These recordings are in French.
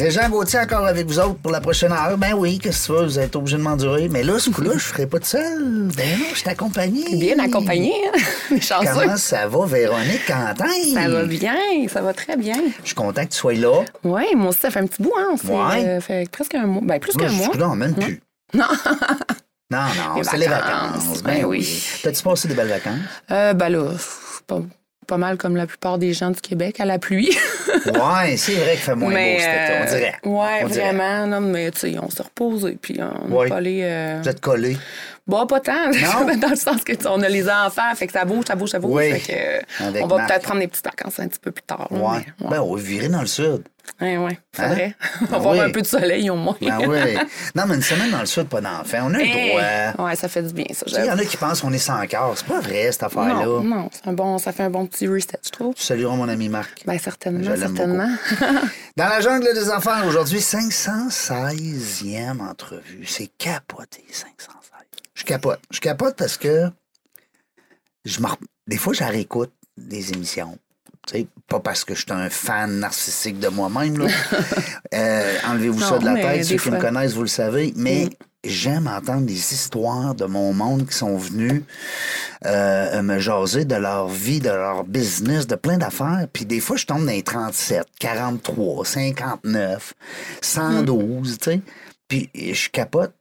Régent Gauthier encore avec vous autres pour la prochaine heure. Ben oui, qu'est-ce que tu veux, vous êtes obligé de m'endurer. Mais là, ce coup-là, je ferai pas de seul. Ben non, je t'accompagne. Bien accompagné, hein? Chanceux. Comment ça va, Véronique Quentin? Ça va bien, ça va très bien. Je suis content que tu sois là. Oui, moi aussi, ça fait un petit bout, hein? C'est, Ouais. euh, fait presque un mois. Ben, plus Moi, qu'un je mois. non, même plus. Non. Non, c'est les vacances, vacances. ben oui. T'as-tu passé des belles vacances? Euh, ben là, pas, pas mal comme la plupart des gens du Québec, à la pluie. ouais, c'est vrai qu'il fait moins mais, beau cet été, on euh, dirait. Ouais, On dirait. vraiment. Non, mais tu sais, on s'est reposé, puis on n'est Ouais. pas allé. euh, Vous êtes collés. Bon, pas tant. Non? Dans le sens que on a les enfants, fait que ça bouge, ça bouge, ça bouge. Oui. Fait que, euh, on va peut-être prendre des petites vacances un petit peu plus tard. mais, ouais. Ben, on va virer dans le sud. Ouais, ouais, faudrait. Hein? On va avoir oui. un peu de soleil au moins. Ben oui. Non, mais une semaine dans le sud, pas d'enfant. On a le Eh, droit. Ouais, ça fait du bien, ça. Il y en a qui pensent qu'on est sans cœur. C'est pas vrai, cette affaire-là. Non, non, c'est un bon, ça fait un bon petit reset, je trouve. Tu salueras mon ami Marc. Ben Je certainement, certainement. Dans la jungle des enfants, aujourd'hui, 516e entrevue. C'est capoté, 516. Je capote. Je capote parce que je des fois, je réécoute des émissions. Pas parce que je suis un fan narcissique de moi-même. Euh, Enlevez-vous ça de la tête. Ceux qui me connaissent, vous le savez. Mais Mm. j'aime entendre des histoires de mon monde qui sont venus euh, me jaser de leur vie, de leur business, de plein d'affaires. Puis des fois, je tombe dans les 37, 43, 59, 112, tu sais. Puis je capote.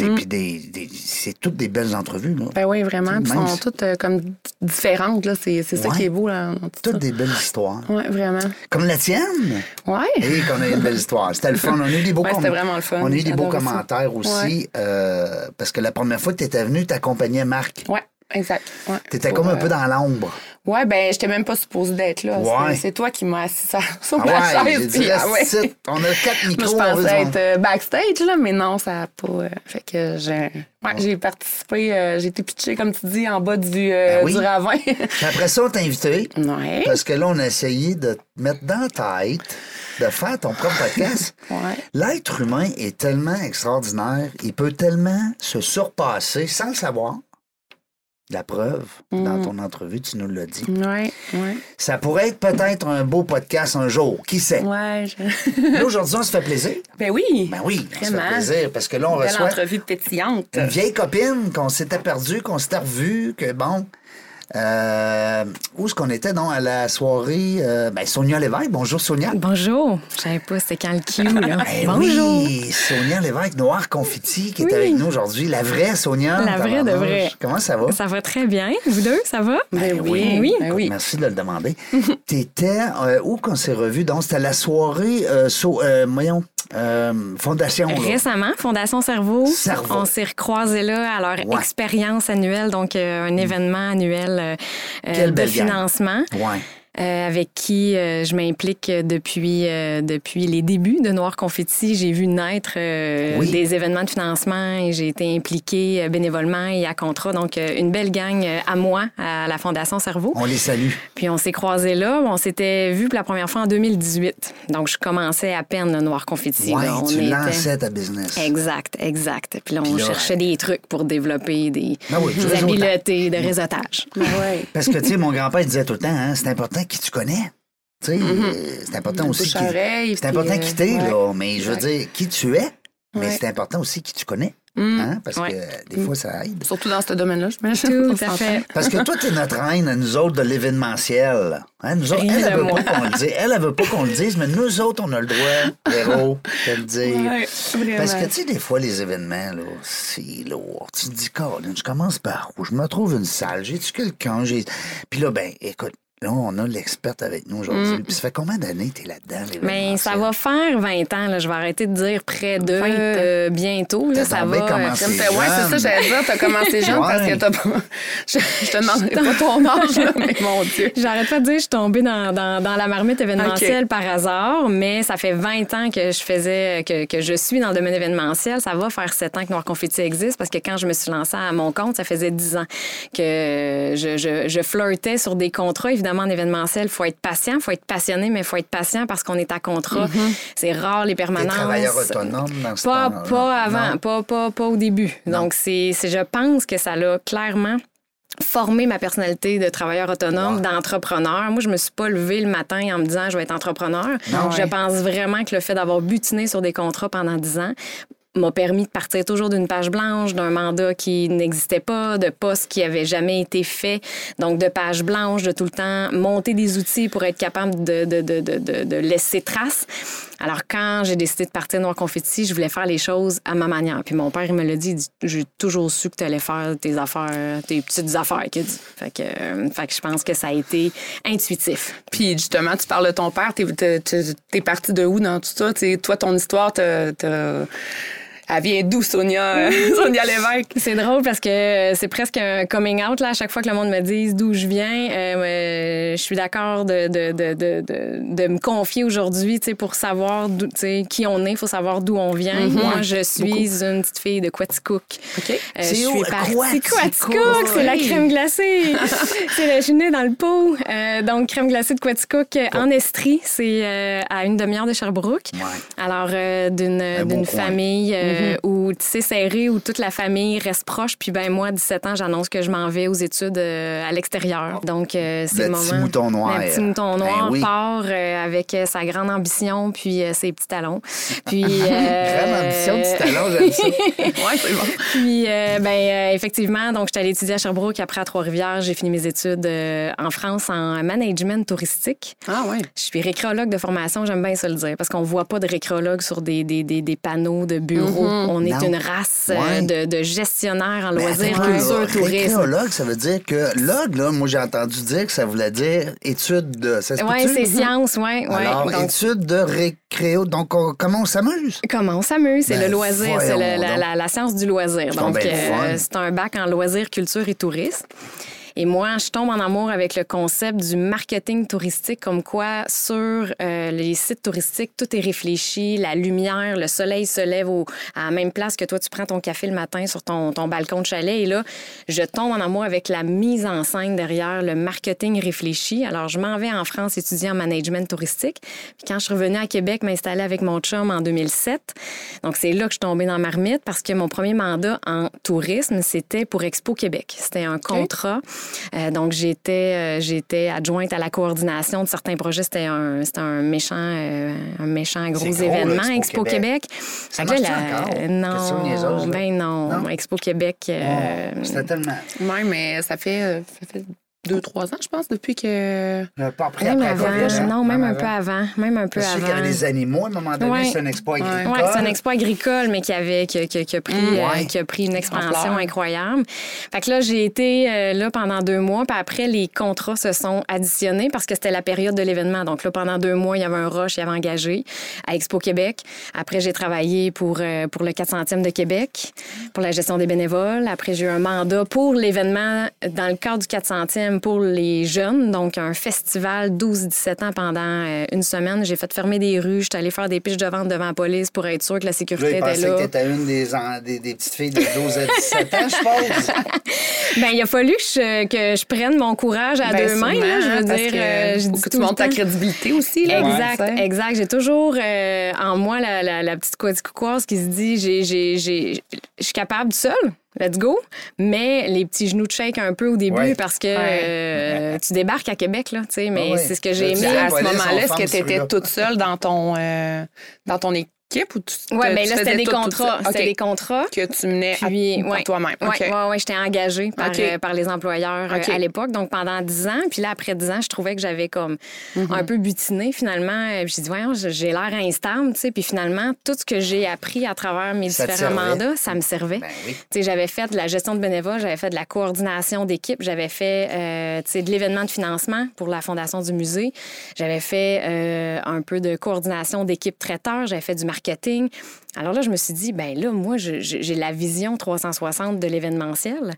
Mm. Puis des, des- c'est toutes des belles entrevues. Là. Ben oui, vraiment. Même sont toutes euh, comme différentes, là. C'est c'est ça Ouais. qui est beau, là. Toutes ça. des belles histoires. Ouais, vraiment. Comme la tienne? Ouais. Et qu'on a eu une belle histoire. C'était le fun. On a eu des beaux Ouais, com- c'était vraiment le fun. On a eu des beaux commentaires aussi. Euh, parce que la première fois que tu étais venu, tu accompagnais Marc. Ouais, exact. Ouais. Tu étais comme un euh, peu dans l'ombre. Ouais, ben, j'étais même pas supposée d'être là. Ouais. C'est- toi qui m'as assis sur, sur Ah ma ouais, chaise. dit, puis, ah ouais. On a quatre Moi, micros. je pensais être euh, backstage, là, mais non, ça n'a pas. euh, fait que j'ai ouais, j'ai participé, euh, j'ai été pitchée, comme tu dis, en bas du, euh, Ben oui. du ravin. Après ça, on t'a invité. ouais. Parce que là, on a essayé de te mettre dans la tête de faire ton propre podcast. L'être humain est tellement extraordinaire, il peut tellement se surpasser sans le savoir. La preuve, Mm. dans ton entrevue, tu nous l'as dit. Ouais, ouais. Ça pourrait être peut-être un beau podcast un jour, qui sait? Ouais. je- aujourd'hui, on se fait plaisir. ben oui. Ben oui, on se fait Vraiment. plaisir parce que là, on Belle reçoit entrevue pétillante. une vieille copine qu'on s'était perdue, qu'on s'était revue, que bon. Euh, où est-ce qu'on était, non, à la soirée? euh, ben, Sonia Lévesque. Bonjour, Sonia. Bonjour. Je savais pas c'était quand le Q, là. Eh Bonjour. oui, Sonia Lévesque, Noir Confetti, qui est Oui. avec nous aujourd'hui. La vraie Sonia. La vraie de vraie. Comment ça va? Ça va très bien. Vous deux, ça va? Ben oui. oui. Ben Écoute, oui. Merci de le demander. T'étais euh, où qu'on s'est revus? Donc, c'était la soirée, euh, so- euh, voyons, euh, Fondation. là. Récemment, Fondation Cerveau, Cerveau. on s'est recroisés là à leur Ouais. expérience annuelle, donc euh, un événement annuel euh, euh, Quelle de belle gang. financement. Ouais. Euh, avec qui euh, je m'implique depuis, euh, depuis les débuts de Noir Confetti. J'ai vu naître euh, Oui. des événements de financement et j'ai été impliquée euh, bénévolement et à contrat. Donc, euh, une belle gang euh, à moi, à la Fondation Cerveau. On les salue. Puis on s'est croisés là. On s'était vus pour la première fois en 2018. Donc, je commençais à peine le Noir Confetti. Ouais, là. On tu était- lançais ta business. Exact, exact. Puis là, on Puis là, cherchait des trucs pour développer des, Ben oui, des habiletés de réseautage. Ben ouais. Parce que, tu sais, mon grand-père disait tout le temps, hein, c'est important qui tu connais. Tu sais, euh, c'est important aussi. C'est important euh, qui t'es, ouais. là. Mais je veux dire, qui tu es. Mais Ouais. c'est important aussi qui tu connais. Mm. Hein, parce Ouais. que des fois, ça aide. Surtout dans ce domaine-là, j'imagine. Tout On à fait. Parce que toi, t'es notre reine, à nous autres, de l'événementiel. Hein, nous autres, Rien elle, elle veut moi. pas qu'on le dise. Elle, elle veut pas qu'on le dise, mais nous autres, on a le droit, Véro, de le dire. Ouais. Parce que, tu sais, des fois, les événements, là, c'est lourd. Tu te dis, Colin, je commence par où? Je me trouve une salle, j'ai-tu quelqu'un? J'ai... Puis là, ben, écoute, Là, on a l'experte avec nous aujourd'hui. Puis ça fait combien d'années que tu es là-dedans? Mais ça va faire 20 ans. Là. Je vais arrêter de dire près de 20 ans. euh, bientôt. Là, ça va. commencé Comme t'as- ouais, c'est ça, jeune. j'allais dire, t'as commencé jeune parce que t'as pas. Je, je te demanderai pas ton âge, là, mais mon Dieu. J'arrête pas de dire je suis tombée dans, dans, dans la marmite événementielle par hasard, mais ça fait 20 ans que je faisais, que, que je suis dans le domaine événementiel. Ça va faire 7 ans que Noir Confetti existe parce que quand je me suis lancée à mon compte, ça faisait 10 ans que je, je, je flirtais sur des contrats. Évidemment, en événementiel, il faut être patient, il faut être passionné, mais il faut être patient parce qu'on est à contrat. C'est rare les permanences. travailleur autonome dans ce Pas, pas avant, pas, pas, pas au début. Non. Donc, c'est, c'est- je pense que ça l'a clairement formé ma personnalité de travailleur autonome, d'entrepreneur. Moi, je me suis pas levée le matin en me disant je vais être entrepreneur. Non. Je Ouais. pense vraiment que le fait d'avoir butiné sur des contrats pendant 10 ans m'a permis de partir toujours d'une page blanche, d'un mandat qui n'existait pas, de postes qui n'avaient jamais été fait, donc de page blanche, de tout le temps monter des outils pour être capable de, de, de- de laisser trace. Alors, quand j'ai décidé de partir Noir Confetti, je voulais faire les choses à ma manière. Puis mon père, il me l'a dit, dit, j'ai toujours su que tu allais faire tes affaires, tes petites affaires. Fait que, euh, fait que je pense que ça a été intuitif. Puis justement, tu parles de ton père. T'es, t'es parti de où dans tout ça? Tu sais, toi, ton histoire, t'as- elle vient d'où, Sonia, Sonia Lévesque? C'est drôle parce que euh, c'est presque un coming out là, à chaque fois que le monde me dise d'où je viens. Euh, euh, je suis d'accord de, de, de, de, de, de me confier aujourd'hui tu sais, pour savoir qui on est. Il faut savoir d'où on vient. Moi, je suis une petite fille de Quaticook. OK. Euh, C'est je suis partie. Quaticook? C'est la crème glacée. c'est la- je suis née dans le pot. Euh, donc, crème glacée de Quaticook en Estrie. C'est à une demi-heure de Sherbrooke. Ouais. Alors, d'une famille euh, où, tu sais, serré, où toute la famille reste proche. Puis, ben moi, à 17 ans, j'annonce que je m'en vais aux études euh, à l'extérieur. Donc, euh, c'est Le le petit mouton noir. Le petit mouton noir Ben oui. part avec sa grande ambition, puis ses petits talons. Puis, Grande euh, du talent, j'aime ça. Ouais, c'est bon. puis, euh, ben, euh, effectivement, donc, j'étais allée étudier à Sherbrooke. Après, à Trois-Rivières, j'ai fini mes études euh, en France en management touristique. Ah, ouais. Je suis récréologue de formation, j'aime bien ça le dire, parce qu'on voit pas de récréologue sur des, des, des, des panneaux de bureaux. On est Non. une race Ouais. de, de gestionnaires en Mais loisirs, culture, tourisme. Récréologue, ça veut dire que log, là, moi j'ai entendu dire que ça voulait dire étude de. Oui, c'est science, oui. Ouais. Alors, Donc, étude de récréo. Donc, on- comment on s'amuse? Comment on s'amuse? C'est Ben, le loisir, c'est le- la, la- la science du loisir. C'est donc le fun. c'est un bac en loisirs, culture et tourisme. Et moi, je tombe en amour avec le concept du marketing touristique, comme quoi sur euh, les sites touristiques, tout est réfléchi, la lumière, le soleil se lève au- à la même place que toi, tu prends ton café le matin sur ton, ton balcon de chalet. Et là, je tombe en amour avec la mise en scène derrière le marketing réfléchi. Alors, je m'en vais en France étudier en management touristique. Puis quand je suis revenue à Québec, m'installer avec mon chum en 2007. Donc, c'est là que je suis tombée dans Marmite parce que mon premier mandat en tourisme, c'était pour Expo Québec. C'était un contrat. Euh, donc, j'étais, euh, j'étais adjointe à la coordination de certains projets. C'était un, c'était un méchant, euh, un méchant gros, gros, là, événement, Expo Expo Québec. Québec. Ça que là, encore? Non, niaiseuse, là. ben non. Non? Expo Québec. euh, Oh, C'était tellement. Ouais, mais ça fait, euh, ça fait deux, trois ans, je pense, depuis que. Euh, Pas après, même après avant, COVID, hein? non, même un avant. peu avant, même un peu Je sais qu'il y avant. avait des animaux à un moment donné, Ouais. c'est un exploit agricole. Oui, c'est un exploit agricole, mais qui, avait, qui, qui- qui a pris, Mm, euh, qui a pris une expansion incroyable. Fait que là, j'ai été euh, là pendant deux mois, puis après, les contrats se sont additionnés parce que c'était la période de l'événement. Donc là, pendant deux mois, il y avait un rush, il y avait engagé à Expo Québec. Après, j'ai travaillé pour, euh, pour le 400e de Québec, pour la gestion des bénévoles. Après, j'ai eu un mandat pour l'événement dans le cadre du 400e pour les jeunes, donc un festival 12-17 ans pendant euh, une semaine. J'ai fait fermer des rues, j'étais allée faire des piches de vente devant la police pour être sûr que la Là, sécurité il était là. que t'étais une des, en- des, des petites filles de 12 à 17 ans, je suppose. Ben, il a fallu que je, que je prenne mon courage à Ben, deux mains. là, je veux parce dire, que euh, je dis que tout tu le montes ta crédibilité aussi. Là, Exact, Ouais, exact. J'ai toujours euh, en moi la, la, la petite quadricoquoise qui se dit j'ai, j'ai, j'ai, je suis capable seule. Let's go. Mais les petits genoux de shake un peu au début Ouais. parce que euh, tu débarques à Québec, là, tu sais, mais Ah ouais. c'est ce que j'ai aimé. à ce moment-là, forme que tu étais toute seule dans ton, euh, dans ton, é- équipe ou tu Ouais, tu mais là, c'était des contrats. C'était des contrats. que tu menais Puis, ouais. toi-même. Oui, OK. ouais, ouais, j'étais engagée par, euh, par les employeurs euh, à l'époque, donc pendant 10 ans. Puis là, après 10 ans, je trouvais que j'avais comme Mhm. un peu butiné finalement. Euh, J'ai dit, voyons, j'ai l'air instable, tu sais. Puis finalement, tout ce que j'ai appris à travers mes Ça différents mandats, ça me servait. Ben oui. Tu sais, j'avais fait de la gestion de bénévoles, j'avais fait de la coordination d'équipe, j'avais fait euh, tu sais, de l'événement de financement pour la fondation du musée, j'avais fait un peu de coordination d'équipe traiteur, j'avais fait du marketing. Alors là, je me suis dit, ben là, moi, j'ai la vision 360 de l'événementiel.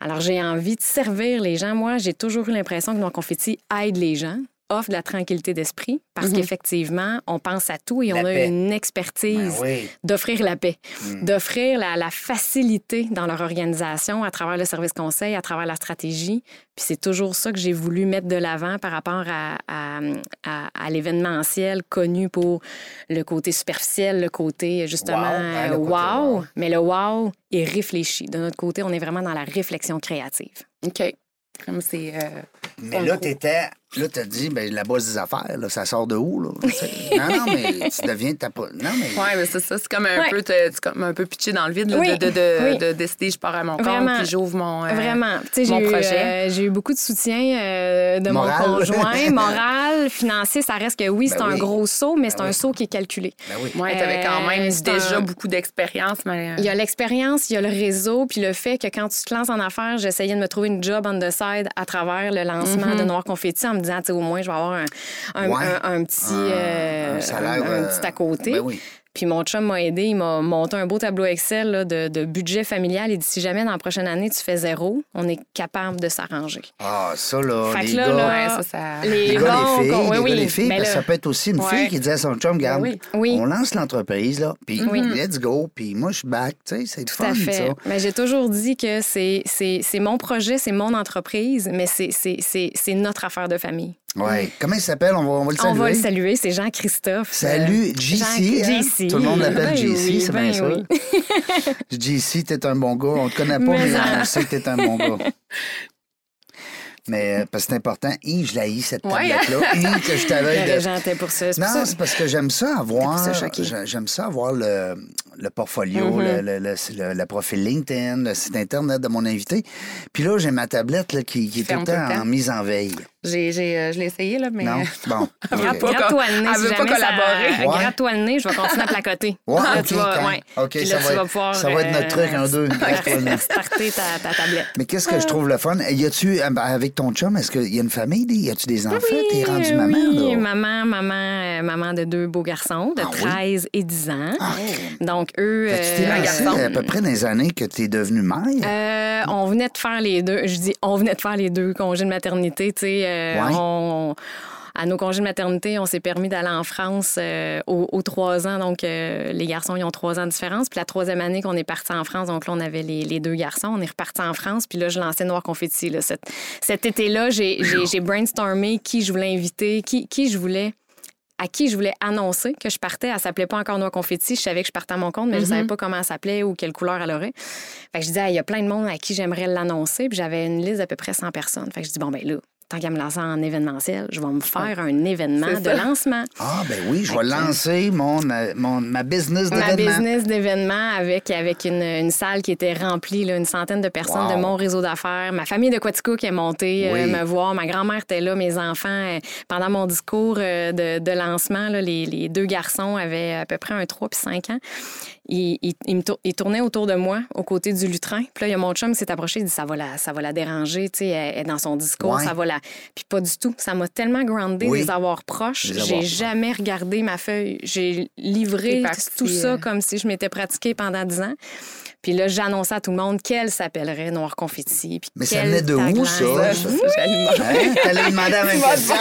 Alors, j'ai envie de servir les gens. Moi, j'ai toujours eu l'impression que mon confetti aide les gens offre de la tranquillité d'esprit parce qu'effectivement, on pense à tout et La on a paix. une expertise Ben oui. d'offrir la paix, d'offrir la, la facilité dans leur organisation à travers le service conseil, à travers la stratégie. Puis c'est toujours ça que j'ai voulu mettre de l'avant par rapport à, à, à- à l'événementiel connu pour le côté superficiel, le côté justement Wow, hein, le côté wow. Mais le wow est réfléchi. De notre côté, on est vraiment dans la réflexion créative. OK. Comme c'est. euh, Mais là, Là, t'as dit, ben, la base des affaires, là, ça sort de où, là? C'est- non, non, mais tu deviens ta. Non, mais. Ouais, mais c'est ça. C'est comme un Ouais. peu, c'est comme un peu pitché dans le vide, là, Oui, de, de, de, oui. de décider, je pars à mon compte, Vraiment. puis j'ouvre mon. euh, Vraiment. Tu sais, j'ai mon eu, projet. euh, j'ai eu beaucoup de soutien euh, de Moral. mon conjoint. Moral, financier, ça reste que oui, c'est Ben un oui. gros saut, mais c'est Ben un oui. saut qui est calculé. Ben oui. Ouais, t'avais quand même c'est déjà un- beaucoup d'expérience, mais. Il y a l'expérience, il y a le réseau, puis le fait que quand tu te lances en affaires, j'essayais de me trouver une job on the side à travers le lancement de Noir Confetti en me disant, tu sais, au moins, je vais avoir un, un, Ouais. un- un petit, euh, un salaire, à côté. ben oui. Puis mon chum m'a aidé, il m'a monté un beau tableau Excel là, de, de budget familial. Il dit si jamais dans la prochaine année tu fais zéro, on est capable de s'arranger. Ah, ça, là, Fait les que là, gars. là, Ouais, ça, ça- Les, Les gars, les filles, oui, les oui. gars, les filles, Mais parce ça peut être aussi une Ouais. fille qui dit à son chum, oui. Oui. on lance l'entreprise, là, puis let's go, puis moi, je suis back, tu sais, c'est Tout fun, à fait. ça. Mais j'ai toujours dit que c'est, mon projet, c'est mon entreprise, mais c'est notre affaire de famille. Ouais. Comment il s'appelle? On va, on va le saluer. On va le saluer, c'est Jean-Christophe. Salut, Euh, JC. Jean- hein? Tout le monde l'appelle Ben JC, oui, c'est ben bien oui. ça. JC, t'es un bon gars. On te connaît pas, Mais on sait que t'es un bon gars. Mais euh, parce que c'est important. Je la hais, cette tablette-là. Que je t'avais de... Pour ça. Pour Non, c'est parce que j'aime ça avoir. J'aime ça avoir le, le portfolio, Mm-hmm. le, le, le, profil LinkedIn, le site Internet de mon invité. Puis là, j'ai ma tablette là, qui, qui est tout le tout le temps temps. en mise en veille. J'ai, j'ai, euh, je l'ai essayé, là, mais. Non? Bon. Elle veut OK. pas. Gratte-toi le nez. Elle si veut pas jamais ça- collaborer. Ouais. Gratte-toi le nez, je vais continuer à te placoter. Ouais, Là, OK, tu vas, quand- ouais. OK, Puis ça là, va tu vas être- pouvoir, ça va être notre truc, un, deux. Gratte-toi le nez. Starter ta, ta tablette. Mais qu'est-ce que je trouve le fun? Y a-tu, euh, avec ton chum, est-ce qu'il y a une famille? des- Y a-tu des enfants? T'es rendu Oui, maman, oui, là? maman, maman, euh, maman de deux beaux garçons de Ah oui? 13 et 10 ans. Ah. Donc, eux. Tu t'es euh, lancé à peu près dans les années que tu es devenue mère. Euh, on venait de faire les deux. Je dis, on venait de faire les deux congés de maternité. Tu sais, euh, Ouais. on- à nos congés de maternité, on s'est permis d'aller en France euh, aux, aux trois ans. Donc, euh, les garçons, ils ont trois ans de différence. Puis la troisième année qu'on est parti en France, donc là, on avait les, les deux garçons. On est reparti en France. Puis là, je lançais Noir Confetti. Là. Cet, cet été-là, j'ai, brainstormé qui je voulais inviter, qui, qui je voulais à qui je voulais annoncer que je partais. Elle s'appelait pas encore Noix Confetti. Je savais que je partais à mon compte, mais je savais pas comment elle s'appelait ou quelle couleur elle aurait. Fait que je disais, Ah, il y a plein de monde à qui j'aimerais l'annoncer. Puis j'avais une liste d'à peu près 100 personnes. Fait que je dis, bon, ben là, tant qu'à me lancer en événementiel, je vais me faire un événement de lancement. Ah, ben oui, je vais lancer mon, euh, mon, ma business Ma d'événement. business d'événements avec, avec une, une salle qui était remplie, là, une centaine de personnes Wow. de mon réseau d'affaires. Ma famille de Quatico qui est montée euh, me voir. Ma grand-mère était là, mes enfants. euh, pendant mon discours euh, de, de lancement, là, les, les deux garçons avaient à peu près un 3 puis 5 ans. Ils, ils- ils me tour- ils tournaient autour de moi, aux côtés du lutrin. Puis là, il y a mon chum qui s'est approché, il dit ça va la, ça va la déranger, tu sais, elle est dans son discours, Ouais. ça va la. Puis pas du tout. Ça m'a tellement groundé Oui. de les avoir proches. J'ai jamais regardé ma feuille. J'ai livré tout ça euh, comme si je m'étais pratiquée pendant 10 ans. Puis là, j'annonçais à tout le monde qu'elle s'appellerait Noir Confetti. Puis Mais ça venait de où, ça? Ça, ça, j'allais demander. Hein? T'allais demander même question?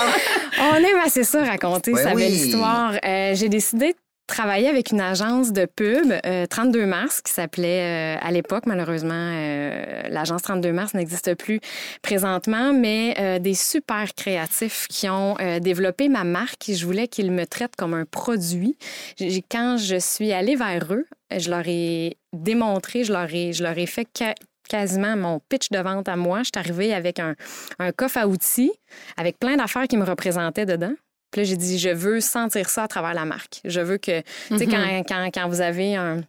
On aime assez ça raconter Ben sa oui. belle histoire. Euh, J'ai décidé de travailler avec une agence de pub, euh, 32 mars, qui s'appelait euh, à l'époque, malheureusement, euh, l'agence 32 mars n'existe plus présentement, mais euh, des super créatifs qui ont euh, développé ma marque. Je voulais qu'ils me traitent comme un produit. Quand je suis allée vers eux, je leur ai démontré, je leur ai, je leur ai fait quasiment mon pitch de vente à moi. Je suis arrivée avec un coffre à outils avec plein d'affaires qui me représentaient dedans. Puis là, j'ai dit, je veux sentir ça à travers la marque. Je veux que, tu sais, quand, quand, quand vous avez un,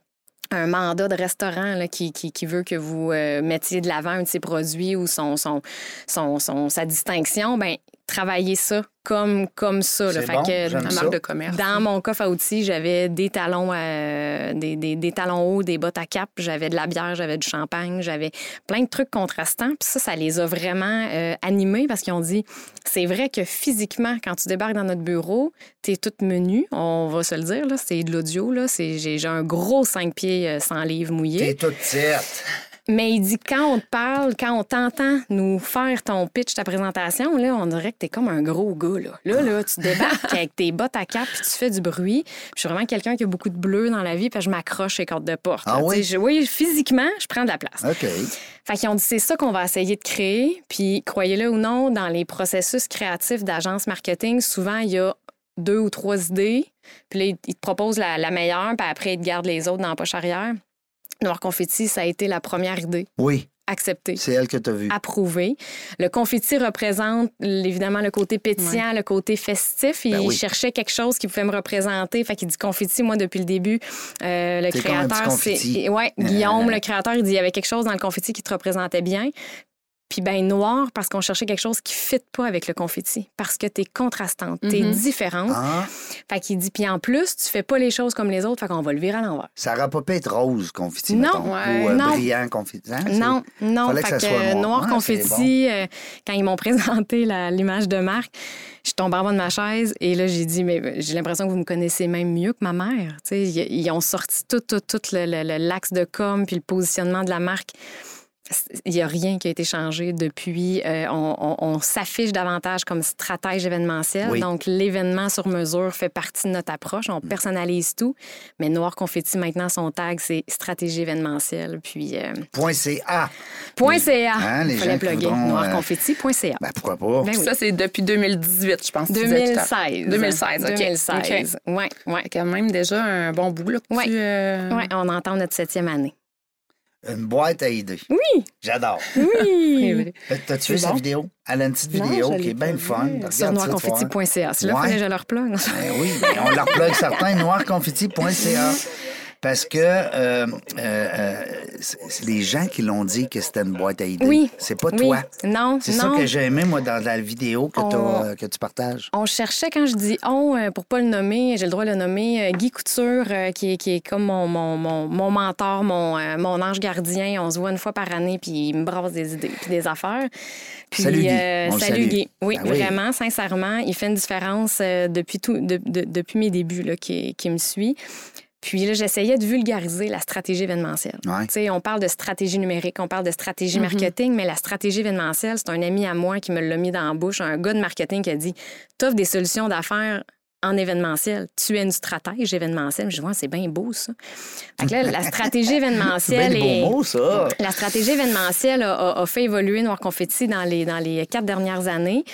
un mandat de restaurant là, qui, qui, qui veut que vous euh, mettiez de l'avant un de ses produits ou son, son, son, son- sa distinction, ben travaillez ça comme, comme ça. là. Fait bon, que j'aime La ça. marque de commerce. dans mon coffre à outils, j'avais des talons, euh, des, des, des talons hauts, des bottes à cap, j'avais de la bière, j'avais du champagne, j'avais plein de trucs contrastants. Puis ça, ça les a vraiment euh, animés parce qu'ils ont dit c'est vrai que physiquement, quand tu débarques dans notre bureau, t'es toute menue, on va se le dire, là, c'est de l'audio, là, c'est, j'ai, j'ai un gros 5 pieds euh, sans livre mouillé. T'es toute petite. Mais il dit quand on te parle, quand on t'entend nous faire ton pitch, ta présentation, là, on dirait que t'es comme un gros gars. Là, là, là tu débarques avec tes bottes à cap puis tu fais du bruit. Puis je suis vraiment quelqu'un qui a beaucoup de bleu dans la vie, puis je m'accroche les cordes de porte. Ah là. oui? Je- physiquement, je prends de la place. OK. Fait qu'ils ont dit, c'est ça qu'on va essayer de créer. Puis, croyez-le ou non, dans les processus créatifs d'agence marketing, souvent, il y a deux ou trois idées. Puis là, ils- ils te proposent la, la meilleure, puis après, ils te gardent les autres dans la poche arrière. Noir Confetti, ça a été la première idée Oui, acceptée. c'est elle que t'as vue. Approuvé. Le confetti représente évidemment le côté pétillant, le côté festif. Il Ben oui. cherchait quelque chose qui pouvait me représenter. Fait qu'il dit confetti, moi, depuis le début. euh, le créateur, c'est. Ouais, Guillaume, le créateur, il dit il y avait quelque chose dans le confetti qui te représentait bien. Puis ben noir parce qu'on cherchait quelque chose qui ne fit pas avec le confetti parce que t'es contrastante, t'es Mhm. différente. Ah, Fait qu'il dit puis en plus tu fais pas les choses comme les autres, fait qu'on va le virer à l'envers. ça aurait pas pu être rose, confetti, Non, mettons, ouais. ou euh, Non. brillant, confetti. hein, Non, non. Fallait que fait ça que, soit euh, noir. noir Ah, confetti, euh, quand ils m'ont présenté l'image de marque, je tombe en bas de ma chaise et là, j'ai dit, mais j'ai l'impression que vous me connaissez même mieux que ma mère. Tu sais, ils, ils ont sorti tout, tout, tout le- le- le- l'axe de com puis le positionnement de la marque. Il n'y a rien qui a été changé depuis. Euh, on on- on s'affiche davantage comme stratège événementiel. Oui. Donc, l'événement sur mesure fait partie de notre approche. On personnalise tout. Mais Noir Confetti, maintenant, son tag, c'est stratégie événementielle. Puis, euh, Point CA. Point .ca. Hein, les Il fallait plugger. voudront, euh, Noirconfetti.ca. Ben, pourquoi pas? Ben oui. Ça, c'est depuis 2018, je pense. que tu disais tout à l'heure. 2016. 2016, OK. 2016. Oui, oui. OK. Quand même déjà un bon bout, là, que Ouais. tu, euh, Ouais, on entend notre septième année. Une boîte à idées. Oui, J'adore. oui. T'as-tu vu C'est sa bon. vidéo? Elle a une petite vidéo qui est bien fun. Sur noirconfetti.ca. C'est là Ouais. que je leur plug. Ben oui, on leur plug certains, noirconfetti.ca. Parce que euh, euh, euh, les gens qui l'ont dit que c'était une boîte à idées. Oui. C'est pas Oui. toi. Non, C'est ça que j'ai aimé, moi, dans la vidéo que, On- euh, que tu partages. On cherchait, quand je dis on, euh, pour pas le nommer, j'ai le droit de le nommer, Guy Couture, qui, est, qui est comme mon, mon, mon, mon mentor, mon, mon ange gardien. On se voit une fois par année, puis il me brasse des idées puis des affaires. Puis, Salut, Guy. euh, salut. Guy. Oui, Ben oui. vraiment, sincèrement. Il fait une différence depuis, tout, de- de- depuis mes débuts, là, qui, qui me suit. Puis là, j'essayais de vulgariser la stratégie événementielle. Ouais. Tu sais, on parle de stratégie numérique, on parle de stratégie Mhm. marketing, mais la stratégie événementielle, c'est un ami à moi qui me l'a mis dans la bouche, un gars de marketing qui a dit T'offres des solutions d'affaires en événementiel. Tu es une stratège événementielle. Je Ouais, c'est bien beau, ça. Que là, la stratégie événementielle est. ça. La stratégie événementielle a, a- a fait évoluer Noir Confetti dans les, dans les quatre dernières années,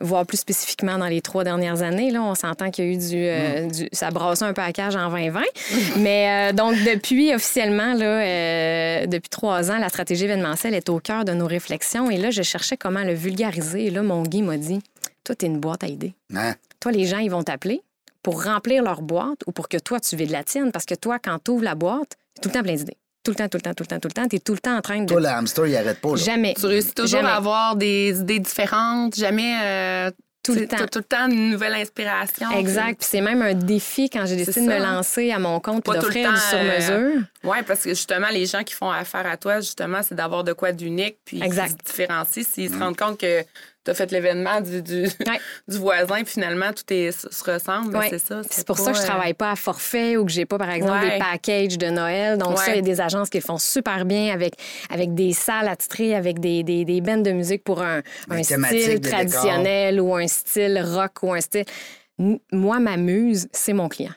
voire plus spécifiquement dans les trois dernières années. Là, on s'entend qu'il y a eu du, euh, du- Ça brassait un peu à cage en 2020. Mais euh, donc, depuis officiellement, là, euh, depuis trois ans, la stratégie événementielle est au cœur de nos réflexions. Et là, je cherchais comment le vulgariser. Et là, mon Guy m'a dit Toi, t'es une boîte à idées. Hein? Toi, les gens, ils vont t'appeler pour remplir leur boîte ou pour que toi, tu vides la tienne. Parce que toi, quand tu ouvres la boîte, t'es tout le temps plein d'idées. Tout le temps, tout le temps, tout le temps, tout le temps. T'es tout le temps en train de. Toi, le hamster, il arrête pas. Là. Jamais. Tu réussis toujours Jamais. à avoir des idées différentes, jamais euh, Tout le tu- temps. t'as Tout le temps une nouvelle inspiration. Exact. Puis c'est même un défi quand j'ai décidé de me lancer à mon compte et d'offrir du temps, euh, sur-mesure. Oui, parce que justement, les gens qui font affaire à toi, justement, c'est d'avoir de quoi d'unique, puis Exact. qui se différencient. S'ils se rendent compte que tu as fait l'événement du, du, Ouais. du voisin, puis finalement, tout est, se ressemble, Ouais. c'est ça. C'est pour ça que je travaille pas à forfait ou que j'ai pas, par exemple, Ouais. des packages de Noël. Donc, ça, il y a des agences qui le font super bien avec, avec des salles attitrées, avec des, des, des bandes de musique pour un, un style traditionnel ou un style rock ou un style. Moi, ma muse, c'est mon client.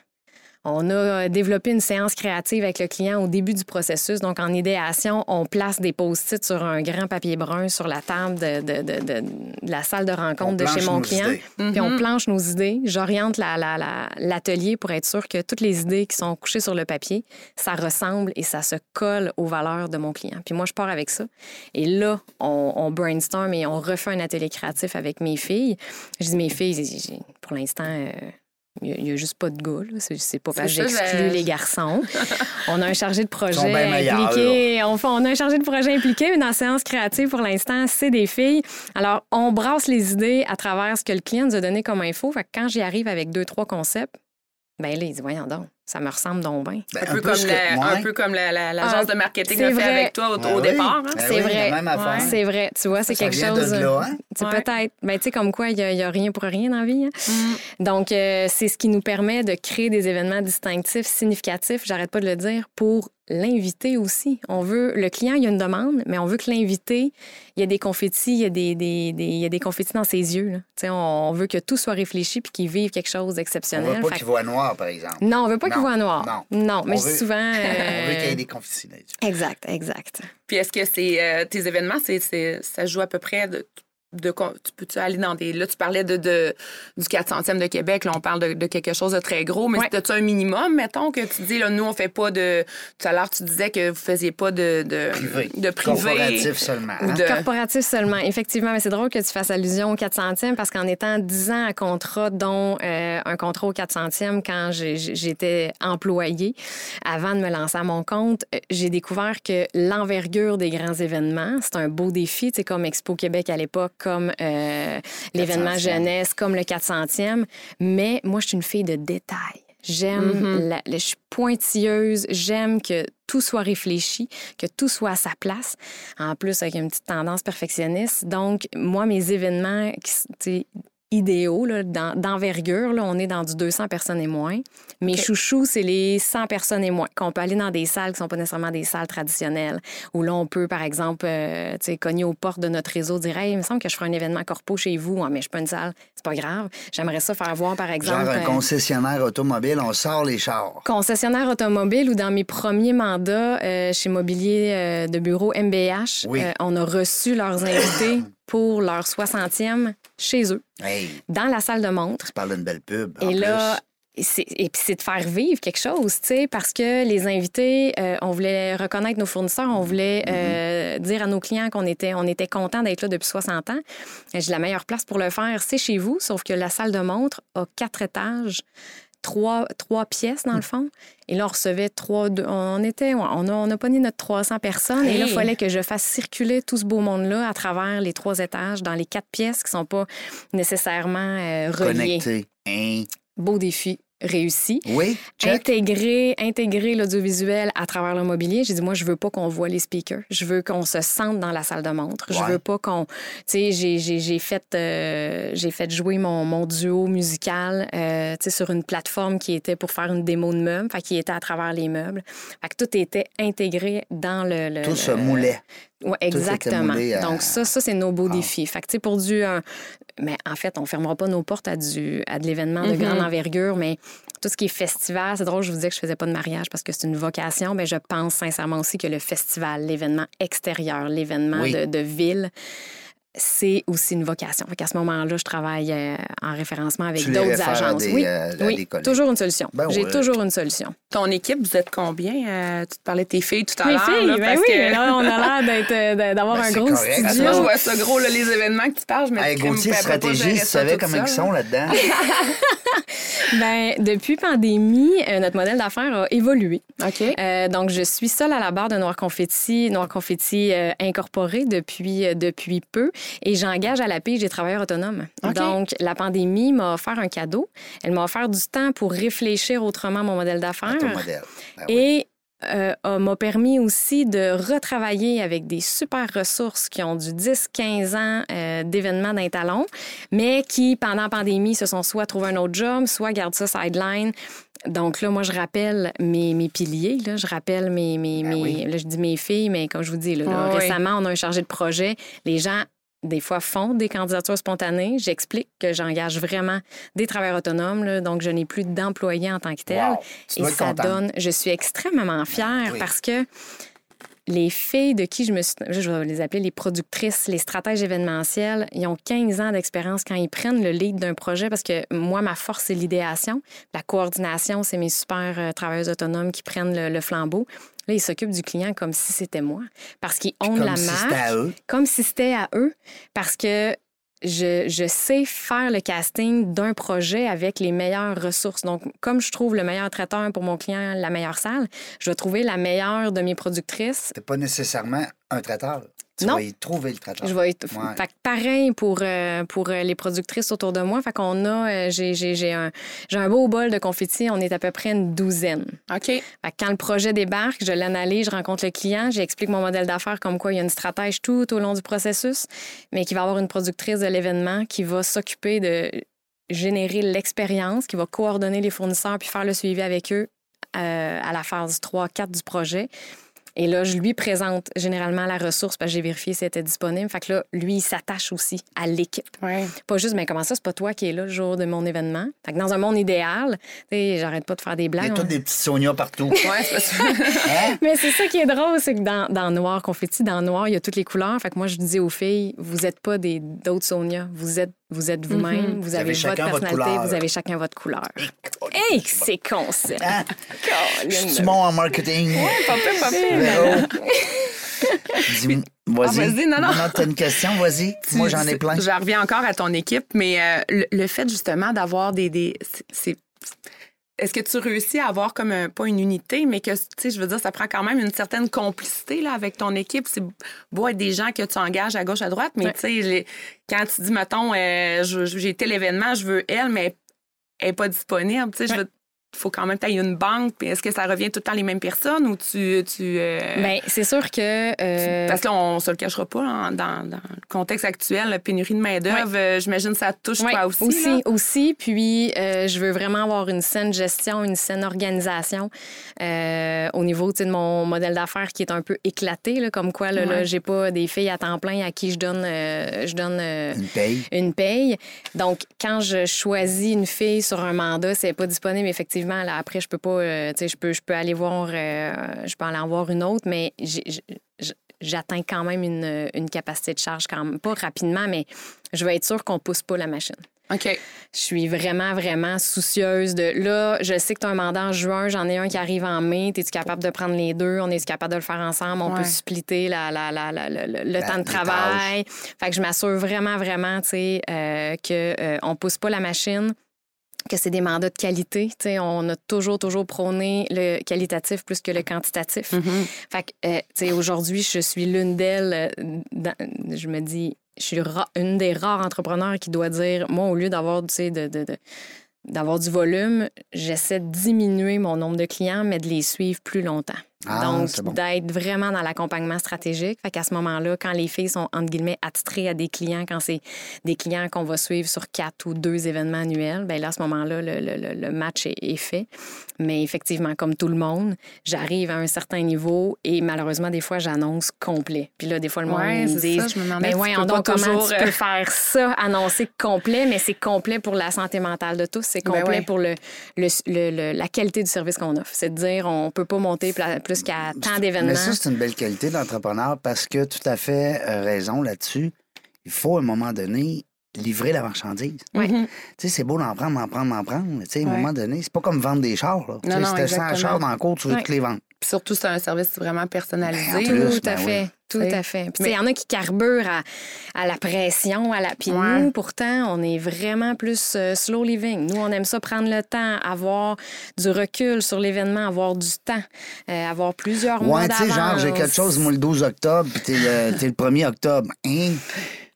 On a développé une séance créative avec le client au début du processus. Donc, en idéation, on place des post-it sur un grand papier brun sur la table de, de- de- de- de la salle de rencontre On de chez mon nos client. idées. Puis on planche nos idées. J'oriente la- la- la- l'atelier pour être sûr que toutes les idées qui sont couchées sur le papier, ça ressemble et ça se colle aux valeurs de mon client. Puis moi, je pars avec ça. Et là, on, on brainstorm et on refait un atelier créatif avec mes filles. Je dis mes filles, pour l'instant, euh, il n'y a, juste pas de gars. C'est pas parce que j'exclus je- les garçons. on a un chargé de sont bien projet meilleurs, impliqué. On, a un chargé de projet impliqué, mais dans la séance créative, pour l'instant, c'est des filles. Alors, on brasse les idées à travers ce que le client nous a donné comme info. Fait que quand j'y arrive avec deux, trois concepts, ben là, il dit, voyons donc, ça me ressemble donc bien. Ben, Un, peu, comme ce que- la- ouais. un peu comme la- la- l'agence Ah, de marketing c'est a fait vrai. avec toi au, Ben au oui. départ. hein. Ben C'est oui, vrai. Ouais. C'est vrai, tu vois, c'est Ça quelque chose. hein? C'est Ouais. peut-être. Ben, tu sais, comme quoi, il n'y a, rien pour rien dans la vie. hein. Mm. Donc, euh, c'est ce qui nous permet de créer des événements distinctifs, significatifs, j'arrête pas de le dire, pour l'invité aussi. On veut, le client, il y a une demande, mais on veut que l'invité, il y a des confettis, il y a des, des, des- il y a des confettis dans ses yeux. là. Tu sais, On, on veut que tout soit réfléchi puis qu'il vive quelque chose On d'exceptionnel. veut pas Fait qu'il voit noir, par exemple. Non, on veut pas qu'il Non, noir. non. mais On je dis veut- souvent. On veut qu'il y euh, ait des confettis là-dessus. Exact, exact. Puis est-ce que c'est euh, tes événements, c'est, c'est- ça joue à peu près de. De tu peux-tu aller dans des. Là, tu parlais de, de, du 400e de Québec, là, on parle de, de quelque chose de très gros, mais Ouais. as-tu un minimum, mettons, que tu dis, là, nous, on fait pas de. Tout à l'heure, tu disais que vous faisiez pas de. de Privé. De privé. Corporatif seulement. ou hein? de- Corporatif seulement, effectivement. Mais c'est drôle que tu fasses allusion au 400e parce qu'en étant 10 ans à contrat, dont euh, un contrat au 400e quand j'étais employée, avant de me lancer à mon compte, euh, j'ai découvert que l'envergure des grands événements, c'est un beau défi, c'est comme Expo Québec à l'époque, comme euh, l'événement 400e. jeunesse, comme le 400e. Mais moi, je suis une fille de détails. J'aime, la- la- je suis pointilleuse, j'aime que tout soit réfléchi, que tout soit à sa place. En plus, avec une petite tendance perfectionniste. Donc, moi, mes événements qui s- tu sais, idéaux, là, dans- d'envergure, là, on est dans du 200 personnes et moins. Mes OK. chouchous, c'est les 100 personnes et moins. Qu'on peut aller dans des salles qui sont pas nécessairement des salles traditionnelles, où là, on peut, par exemple, euh, cogner aux portes de notre réseau, dire Hey, il me semble que je ferai un événement corpo chez vous, mais je suis pas une salle. C'est pas grave. J'aimerais ça faire voir, par exemple. Genre un euh, concessionnaire automobile, on sort les chars. concessionnaire automobile ou dans mes premiers mandats euh, chez Mobilier euh, de bureau MBH, Oui. on a reçu leurs invités pour leur 60e chez eux, Hey, dans la salle de montre. tu parles d'une belle pub. en Et là, plus. c'est- et puis c'est de faire vivre quelque chose, tu sais, parce que les invités, euh, on voulait reconnaître nos fournisseurs, on voulait euh, dire à nos clients qu'on était, on était content d'être là depuis 60 ans. J'ai la meilleure place pour le faire, c'est chez vous, sauf que la salle de montre a quatre étages. Trois, trois pièces, dans le fond. Et là, on recevait trois... deux- on était... On a, on a pogné notre 300 personnes. Et là, il fallait que je fasse circuler tout ce beau monde-là à travers les trois étages, dans les quatre pièces qui sont pas nécessairement euh, reliées. Connecté. Hein? Beau défi réussi. Oui, check. Intégrer, intégrer l'audiovisuel à travers le mobilier. J'ai dit, moi, je veux pas qu'on voit les speakers. Je veux qu'on se sente dans la salle de montre. Je Ouais. veux pas qu'on... Tu sais, j'ai- j'ai j'ai fait, euh, j'ai fait jouer mon, mon duo musical euh, tu sais, sur une plateforme qui était pour faire une démo de meubles, fait qui était à travers les meubles. Fait que tout était intégré dans le... le- Tout se moulait. Oui, exactement. à- Donc, ça, ça c'est nos beaux Ah. défis. Fait que, tu sais, pour du. un- Mais en fait, on fermera pas nos portes à, du... à de l'événement de grande envergure, mais tout ce qui est festival, c'est drôle, je vous disais que je faisais pas de mariage parce que c'est une vocation, mais je pense sincèrement aussi que le festival, l'événement extérieur, l'événement Oui. de, de ville, c'est aussi une vocation. Fait qu'à ce moment-là, je travaille euh, en référencement avec d'autres agences. des, oui, euh, oui, toujours une solution. Ben J'ai ouais. toujours une solution. Ton équipe, vous êtes combien? Euh, tu te parlais de tes filles tout à Mes l'heure. filles, là, ben parce oui, que- là, on a l'air d'être, d'avoir Ben, un gros correct. Studio. moi, je vois ça gros, là, les événements que tu parles. Je me Hey, Gauthier, stratégie, tu ça savais comment ils sont là-dedans? Ben, depuis pandémie, euh, notre modèle d'affaires a évolué. OK. Euh, donc, je suis seule à la barre de Noir Confetti, Noir Confetti euh, incorporé depuis, euh, depuis peu et j'engage à la pige des travailleurs autonomes. Donc, la pandémie m'a offert un cadeau. Elle m'a offert du temps pour réfléchir autrement à mon modèle d'affaires. Ben oui. Et euh, m'a permis aussi de retravailler avec des super ressources qui ont du 10-15 ans euh, d'événements d'un talon, mais qui, pendant la pandémie, se sont soit trouvé un autre job, soit gardent ça sideline. Donc là, moi, je rappelle mes, mes piliers. Là. Je rappelle mes... mes, Ben mes- oui. là, je dis mes filles, mais comme je vous dis, là, là, oui. récemment, on a un chargé de projet. Les gens des fois font des candidatures spontanées. J'explique que j'engage vraiment des travailleurs autonomes, là, donc je n'ai plus d'employés en tant que tel. Wow. Et ça donne, je suis extrêmement fière oui. parce que les filles de qui je me suis, je vais les appeler les productrices, les stratèges événementiels, ils ont 15 ans d'expérience quand ils prennent le lead d'un projet parce que moi, ma force, c'est l'idéation. La coordination, c'est mes super euh, travailleuses autonomes qui prennent le, le flambeau. Là, ils s'occupent du client comme si c'était moi parce qu'ils ont la si marque c'était à eux. comme si c'était à eux, parce que je, sais faire le casting d'un projet avec les meilleures ressources. Donc, comme je trouve le meilleur traiteur pour mon client, la meilleure salle, je vais trouver la meilleure de mes productrices. C'est pas nécessairement un traiteur. Tu Non. vas y trouver le traiteur. Je vais être... Ouais. Fait que pareil pour, euh, pour euh, les productrices autour de moi. Fait qu'on a... euh, j'ai, j'ai, j'ai un, j'ai un beau bol de confettis. On est à peu près une douzaine. OK. Fait que quand le projet débarque, je l'analyse, je rencontre le client, j'explique mon modèle d'affaires comme quoi il y a une stratège tout au long du processus, mais qui va avoir une productrice de l'événement qui va s'occuper de générer l'expérience, qui va coordonner les fournisseurs puis faire le suivi avec eux euh, à la phase 3-4 du projet. Et là, je lui présente généralement la ressource parce que j'ai vérifié si elle était disponible. Fait que là, lui, il s'attache aussi à l'équipe. Ouais. Pas juste, mais comment ça, c'est pas toi qui es là le jour de mon événement? Fait que dans un monde idéal, tu sais, j'arrête pas de faire des Il y blagues. a on- tous des petits Sonia partout. Ouais, c'est que- Hein? mais c'est ça qui est drôle, c'est que dans, dans Noir Confetti, dans Noir, il y a toutes les couleurs. Fait que moi, je dis aux filles, vous n'êtes pas des d'autres Sonia. Vous êtes vous êtes vous-même. Vous, Vous avez, votre personnalité. couleur. vous avez chacun votre couleur. Hey, c'est con, ça. Hein? Colin. Je suis bon en marketing. Pas peu, pas peu. Vas-y. Ah, vas-y, non, non. t'as une question, vas-y. Moi, j'en ai plein. Je reviens encore à ton équipe, mais euh, le, le fait justement d'avoir des. des c'est- c'est- est-ce que tu réussis à avoir comme un, pas une unité, mais que, tu sais, je veux dire, ça prend quand même une certaine complicité là, avec ton équipe. C'est beau être des gens que tu engages à gauche, à droite, mais Ouais. tu sais, quand tu dis, mettons, euh, j'ai tel événement, je veux elle, mais elle n'est pas disponible, tu sais, je veux- faut quand même que tu une banque. Puis est-ce que ça revient tout le temps les mêmes personnes ou tu. tu euh, Ben, c'est sûr que. euh, parce que là, on se le cachera pas, là, dans, dans le contexte actuel, la pénurie de main-d'œuvre, euh, j'imagine que ça touche Ouais, toi aussi. aussi, là? aussi. Puis, euh, je veux vraiment avoir une saine gestion, une saine organisation euh, au niveau de mon modèle d'affaires qui est un peu éclaté, là, comme quoi, là, là, Ouais. j'ai pas des filles à temps plein à qui je donne, euh, je donne euh, Une paye. une paye. Donc, quand je choisis une fille sur un mandat, c'est pas disponible, effectivement, là, après, je peux pas, euh, tu sais, je peux, je peux aller voir, euh, je peux aller en voir une autre, mais j'atteins quand même une, une capacité de charge, quand même, pas rapidement, mais je veux être sûre qu'on pousse pas la machine. OK. Je suis vraiment, vraiment soucieuse de là, je sais que tu as un mandat en juin, j'en ai un qui arrive en mai. Es-tu capable de prendre les deux? On est capable de le faire ensemble? On Ouais. peut splitter la, la, la, le, temps de travail. Fait que je m'assure vraiment, vraiment, tu sais, euh, que euh, pousse pas la machine que c'est des mandats de qualité. Tu sais, on a toujours, toujours prôné le qualitatif plus que le quantitatif. Mhm. Fait que, euh, tu sais, aujourd'hui, je suis l'une d'elles. euh, Je me dis, je suis une des rares entrepreneurs qui doit dire, moi, au lieu d'avoir, tu sais, de, de- de- d'avoir du volume, j'essaie de diminuer mon nombre de clients, mais de les suivre plus longtemps. Ah, Donc, bon. d'être vraiment dans l'accompagnement stratégique. Fait qu'à ce moment-là, quand les filles sont, entre guillemets, attitrées à des clients, quand c'est des clients qu'on va suivre sur quatre ou deux événements annuels, bien là, à ce moment-là, le, le- le- le match est, est fait. Mais effectivement, comme tout le monde, j'arrive à un certain niveau et malheureusement, des fois, j'annonce complet. Puis là, des fois, le monde Ouais, me c'est dit ça, je me demandais ben si tu voyons peux donc, comment toujours, tu euh, peux faire ça, annoncer complet, mais c'est complet pour la santé mentale de tous. C'est Ben complet ouais. pour le, le- le- le- la qualité du service qu'on offre. C'est de dire, on peut pas monter pla- plus qu'à tant d'événements. Mais ça, c'est une belle qualité d'entrepreneur parce que tout à fait euh, raison là-dessus. Il faut, à un moment donné, livrer la marchandise. Ouais. Mhm. Tu sais, c'est beau d'en prendre, d'en prendre, d'en prendre. Mais tu sais, à un moment donné, c'est pas comme vendre des chars. Là. Tu sais, non, si t'as 100 exactement. chars dans le cours, tu veux Ouais. toutes les vendre. Puis surtout, c'est un service vraiment personnalisé. Ben, Tout plus, à ben fait, oui. tout à fait. Puis, tu sais, Mais- il y en a qui carburent à, à la pression, à la. Puis Ouais. nous, pourtant, on est vraiment plus euh, slow living. Nous, on aime ça prendre le temps, avoir du recul sur l'événement, avoir du temps, euh, avoir plusieurs mois Ouais, tu sais, genre, j'ai quelque d'avance. chose, moi, le 12 octobre, puis t'es le, t'es le 1er octobre. Hein?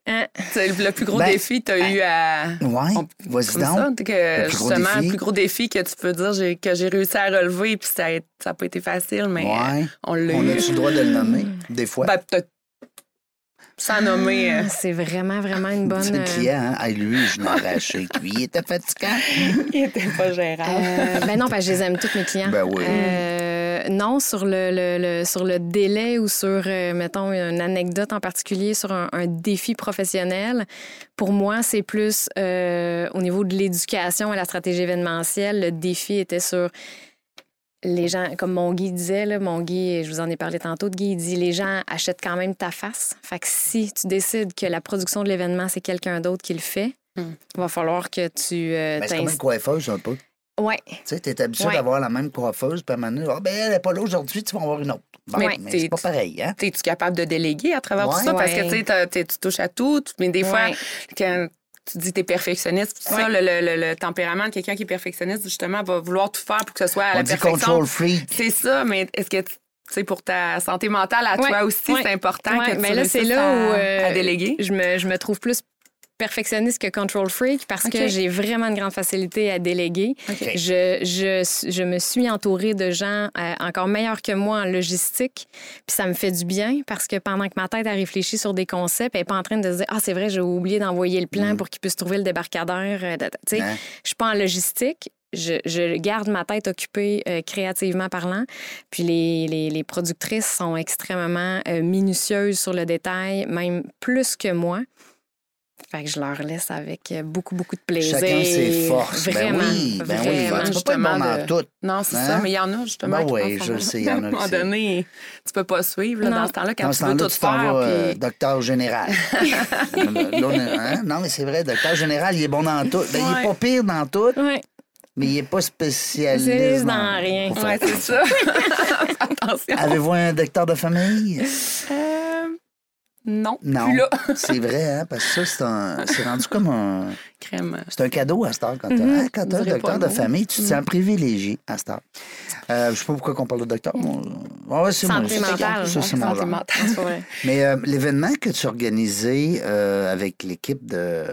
Hein? C'est le plus gros Ben, défi que tu as eu à. Ouais, On- vas-y ça, donc. que, Le plus gros justement, défi. le plus gros défi que tu peux dire j'ai- que j'ai réussi à relever, puis ça n'a pas été facile, mais Ouais. on l'a On eu. a-tu le droit de le nommer, des fois? Ben, peut-être sans nommer. euh, Ah, C'est vraiment, vraiment une bonne. C'est le euh, client, hein? Hey, lui, je l'ai arraché. Lui, il était fatigant. il était pas gérable. Euh, ben non, parce que je les aime tous mes clients. Ben oui. Euh, non, sur le, le- le- sur le délai ou sur, euh, mettons, une anecdote en particulier sur un, un défi professionnel. Pour moi, c'est plus euh, au niveau de l'éducation et la stratégie événementielle. Le défi était sur les gens, comme mon Guy disait, là, mon Guy, je vous en ai parlé tantôt de Guy, il dit les gens achètent quand même ta face. Fait que si tu décides que la production de l'événement, c'est quelqu'un d'autre qui le fait, Hmm. il va falloir que tu euh, Ben, c'est comme une coiffeuse un peu. Ouais, Tu sais, t'es habitué Ouais. d'avoir la même coiffeuse, puis à un moment donné, ah, ben, elle n'est pas là aujourd'hui, tu vas en avoir une autre. Bon, Ouais, mais c'est pas pareil, hein? Es-tu capable de déléguer à travers Ouais. tout ça? Parce que tu sais, tu touches à tout, mais des fois, Ouais. quand tu dis que es perfectionniste, tout ça, Ouais. le, le- le- le tempérament de quelqu'un qui est perfectionniste, justement, va vouloir tout faire pour que ce soit à On la dit perfection. C'est ça, mais est-ce que tu tu sais, pour ta santé mentale à Ouais. toi aussi, Ouais. c'est important Ouais, que tu mais là, c'est là à, où, euh, à déléguer? je me, je me trouve plus perfectionniste que control freak parce que j'ai vraiment une grande facilité à déléguer. Je, je, je me suis entourée de gens euh, encore meilleurs que moi en logistique. Puis ça me fait du bien parce que pendant que ma tête a réfléchi sur des concepts, elle n'est pas en train de se dire Ah, c'est vrai, j'ai oublié d'envoyer le plan pour qu'ils puissent trouver le débarcadère. Euh, Hein? je suis pas en logistique. Je, je garde ma tête occupée euh, créativement parlant. Puis les, les, les productrices sont extrêmement euh, minutieuses sur le détail, même plus que moi. Fait que je leur laisse avec euh, beaucoup, beaucoup de plaisir. Chacun ses forces. Vraiment. ben oui, ben oui. Tu peux pas être bon dans tout. Non, c'est Hein? ça, mais il y en a justement Ben oui, je le sais, il y en a À un moment donné, tu peux pas suivre là, dans ce temps-là quand Dans tu veux tout tu t'en faire. vas, euh, puis- docteur général. Hein? Non, mais c'est vrai, docteur général, il est bon dans tout. Ben, Il est pas pire dans tout, Ouais. mais il est pas spécialiste Spécialiste dans rien. Ouais, c'est ça. Attention. Avez-vous un docteur de famille? Euh, non, Non. plus là. C'est vrai, hein, parce que ça, c'est un- c'est rendu comme un. Crème. C'est un cadeau à heure. Quand tu as un Je dirais docteur pas de non. famille, tu te sens privilégié à heure. Euh, je sais pas pourquoi on parle de docteur. Ouais, c'est Santé ça, mentale. Ça, c'est mon genre. Mais euh, l'événement que tu organisais euh, avec l'équipe de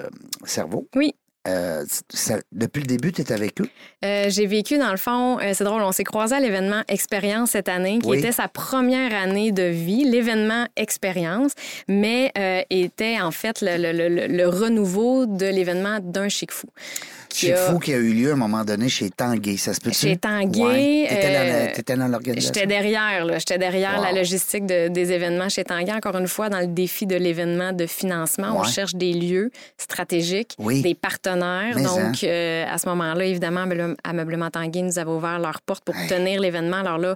Cerveau, Oui. Euh, ça- depuis le début, tu es avec eux? Euh, j'ai vécu, dans le fond, euh, c'est drôle, on s'est croisé à l'événement Expérience cette année, qui Oui. était sa première année de vie, l'événement Expérience, mais était en fait le, le- le- le renouveau de l'événement d'un chic fou. Qui C'est a- fou qui a eu lieu à un moment donné chez Tanguay, ça se peut-tu? Chez Tanguay, Ouais. T'étais dans, euh, t'étais dans l'organisation. J'étais derrière, là. J'étais derrière Wow. la logistique de- des événements chez Tanguay. Encore une fois, dans le défi de l'événement de financement, on cherche des lieux stratégiques, Oui. des partenaires. Mais Donc, euh, à ce moment-là, évidemment, Ameublement- Ameublement Tanguay nous avait ouvert leurs portes pour tenir l'événement. Alors là,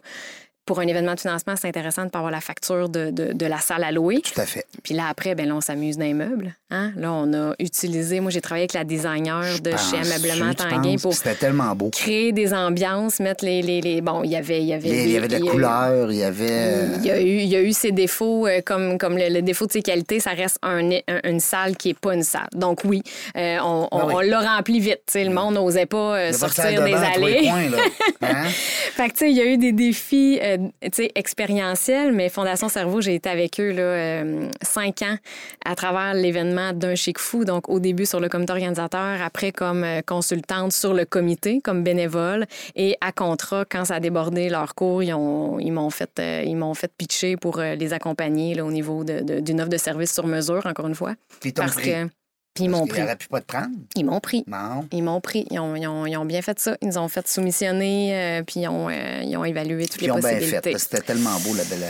pour un événement de financement, c'est intéressant de pas avoir la facture de, de- de la salle à louer. Tout à fait. Puis là, après, ben là, on s'amuse d'un meuble. Hein? Là, on a utilisé... Moi, j'ai travaillé avec la designer de chez Penses-tu, Ameublement Tanguay pour tellement beau. créer des ambiances, mettre les... les, les- Bon, il y avait... Il y avait, Il y, il y avait de la il y a- couleur, il y avait. il y, a eu, il y a eu ses défauts, euh, comme, comme le, le défaut de ses qualités, ça reste un- un- une salle qui n'est pas une salle. Donc oui, euh, on, on- Ah oui. on l'a rempli vite. Le monde n'osait pas euh, sortir des allées. là. Hein? Fait que, tu sais, il y a eu des défis euh, expérientiels, mais Fondation Cerveau, j'ai été avec eux là, euh, cinq ans à travers l'événement d'un chic fou. Donc, au début sur le comité organisateur, après comme euh, consultante sur le comité, comme bénévole, et à contrat, quand ça a débordé leur cours, ils ont- ils m'ont fait, euh, ils m'ont fait pitcher pour les accompagner là, au niveau de- de- d'une offre de service sur mesure, encore une fois. Puis Parce que. Puis ils m'ont pris. aurait pu pas te prendre. Ils m'ont pris. Non. Ils m'ont pris. Ils ont, ils ont- ils ont bien fait ça. Ils nous ont fait soumissionner, euh, puis ils ont, euh, ils ont évalué toutes Puis les ils ont bien fait. possibilités. parce que C'était tellement beau, la belle,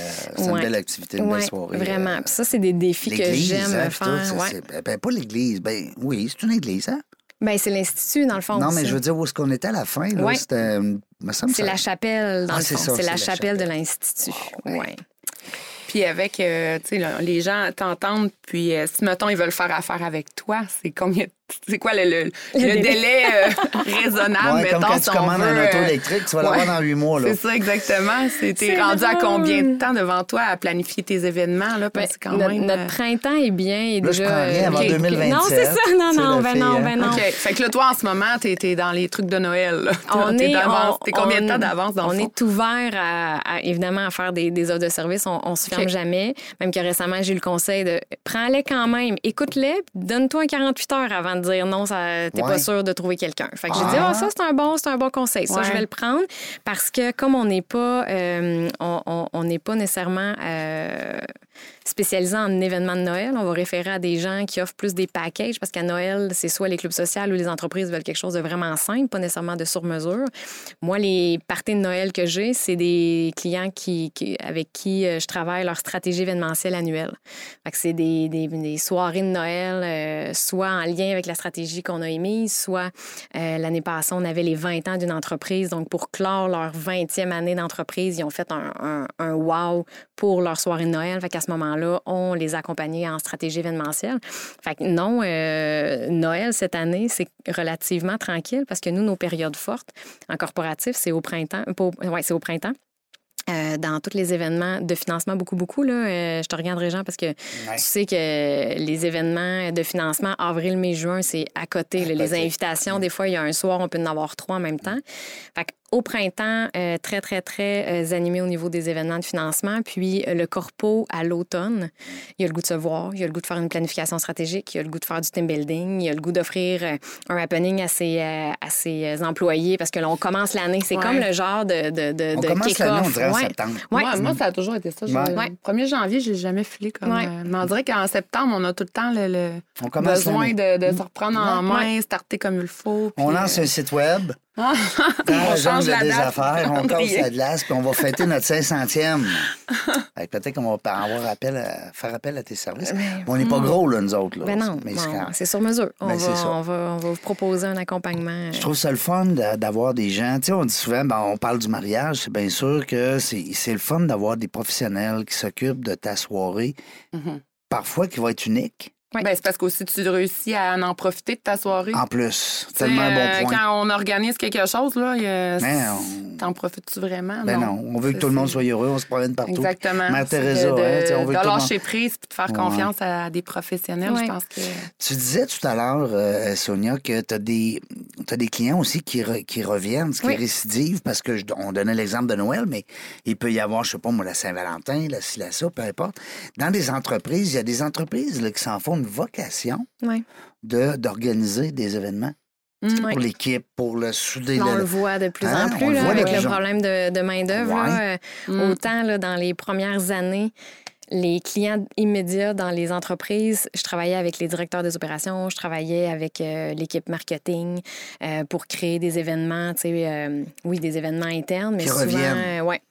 une activité, une Ouais, belle soirée. Vraiment. euh, Puis ça, c'est des défis que j'aime hein, tout, faire. ça, ouais. ben, pas l'église. Ben, oui, c'est une église, hein? Ben, c'est l'Institut, dans le fond. non, mais je veux dire, où est-ce qu'on était à la fin? C'était. euh, C'est la chapelle, dans Ah, le fond. C'est la la chapelle de l'Institut. Ah, ouais. Puis avec, euh, tu sais, les gens t'entendent, puis euh, si, mettons, ils veulent faire affaire avec toi, c'est combien... C'est quoi le, le, le délai. délai, euh, raisonnable, Ouais, mettons, comme quand tu commandes veut, un auto euh, électrique, tu vas ouais. l'avoir dans huit mois. Là. C'est ça, exactement. C'est- T'es rendu à combien de temps devant toi à planifier tes événements, là? Parce Ben, quand notre, même... notre euh, printemps est bien. Est Là, je déjà, prends rien avant ok, ok. 2027. Non, c'est ça. Non, non, ben fille, non, hein. ben non. OK. Fait que là, toi, en ce moment, t'es es dans les trucs de Noël. là. On T'es est, d'avance. on- T'es combien de temps d'avance dans On le fond? est ouvert à, à, évidemment à faire des, des offres de service. On, on se ferme jamais. Même que récemment, j'ai eu le conseil de prends-les quand même, écoute-les, donne-toi un 48 heures avant de dire non, ça, t'es Ouais. pas sûr de trouver quelqu'un. Fait que j'ai dit, ah, ça, c'est un bon, c'est un bon conseil. Ça, Ouais. je vais le prendre parce que comme on n'est pas, euh, on n'est pas nécessairement. euh, spécialisé en événements de Noël. On va référer à des gens qui offrent plus des packages parce qu'à Noël, c'est soit les clubs sociaux ou les entreprises veulent quelque chose de vraiment simple, pas nécessairement de sur-mesure. Moi, les parties de Noël que j'ai, c'est des clients qui, avec qui euh, je travaille leur stratégie événementielle annuelle. c'est des, des, soirées de Noël, euh, soit en lien avec la stratégie qu'on a émise, soit euh, l'année passée, on avait les 20 ans d'une entreprise. Donc, pour clore leur 20e année d'entreprise, ils ont fait un, un, un wow pour leur soirée de Noël. Ce moment-là, on les accompagnait en stratégie événementielle. Fait que non, euh, Noël cette année, c'est relativement tranquille parce que nous, nos périodes fortes en corporatif, c'est au printemps. Ouais, c'est au printemps. Euh, dans tous les événements de financement, beaucoup, beaucoup. Là, euh, je te regarderai, Jean, parce que tu sais que les événements de financement, avril, mai, juin, c'est à côté. les invitations, des fois, il y a un soir, on peut en avoir trois en même temps. Fait au printemps, euh, très, très, très euh, animé au niveau des événements de financement. Puis euh, le corpo à l'automne, il y a le goût de se voir, il y a le goût de faire une planification stratégique, il y a le goût de faire du team building, il y a le goût d'offrir un happening à ses, à ses employés parce que là, on commence l'année. C'est comme le genre de, de, de, on commence l'année, on en septembre. Moi, moi, ça a toujours été ça. Le 1er janvier, je l'ai jamais filé comme... mais on dirait qu'en septembre, on a tout le temps le, besoin de, se reprendre en main, starter comme il faut. On lance un site web. Ah. on change la des affaires, on casse la glace, puis on va fêter notre 500e. Peut-être qu'on va avoir appel à, faire appel à tes services. on n'est pas hmm. gros, là, nous autres. Là. Ben non, c'est sur mesure. On, ben, va, on, va, on, va, vous proposer un accompagnement. Je trouve ça le fun d'avoir des gens. Tu sais, on dit souvent, ben, on parle du mariage. C'est bien sûr que c'est le fun d'avoir des professionnels qui s'occupent de ta soirée, mm-hmm. parfois qui va être unique. Ben, c'est parce qu'aussi tu réussis à en profiter de ta soirée. En plus, tellement un bon euh, point. Quand on organise quelque chose, là, t'en profites-tu vraiment? Ben non, on veut que tout le monde soit heureux, on se promène partout. Exactement. Mère Teresa, hein, on veut de lâcher prise et de faire confiance à des professionnels, je pense que... Tu disais tout à l'heure, euh, Sonia, que tu as des, as des clients aussi qui, qui reviennent, qui récidivent, parce que on donnait l'exemple de Noël, mais il peut y avoir, je sais pas moi, la Saint-Valentin, la ci, ça, peu importe. Dans des entreprises, il y a des entreprises là, qui s'en font vocation de, d'organiser des événements. Mm, pour l'équipe, pour le souder. On le voit de plus hein? en plus avec le problème de, main-d'œuvre. Euh, mm. Autant là, dans les premières années, les clients immédiats dans les entreprises, je travaillais avec les directeurs des opérations, je travaillais avec euh, l'équipe marketing euh, pour créer des événements, tu sais, oui, des événements internes, mais souvent, ouais.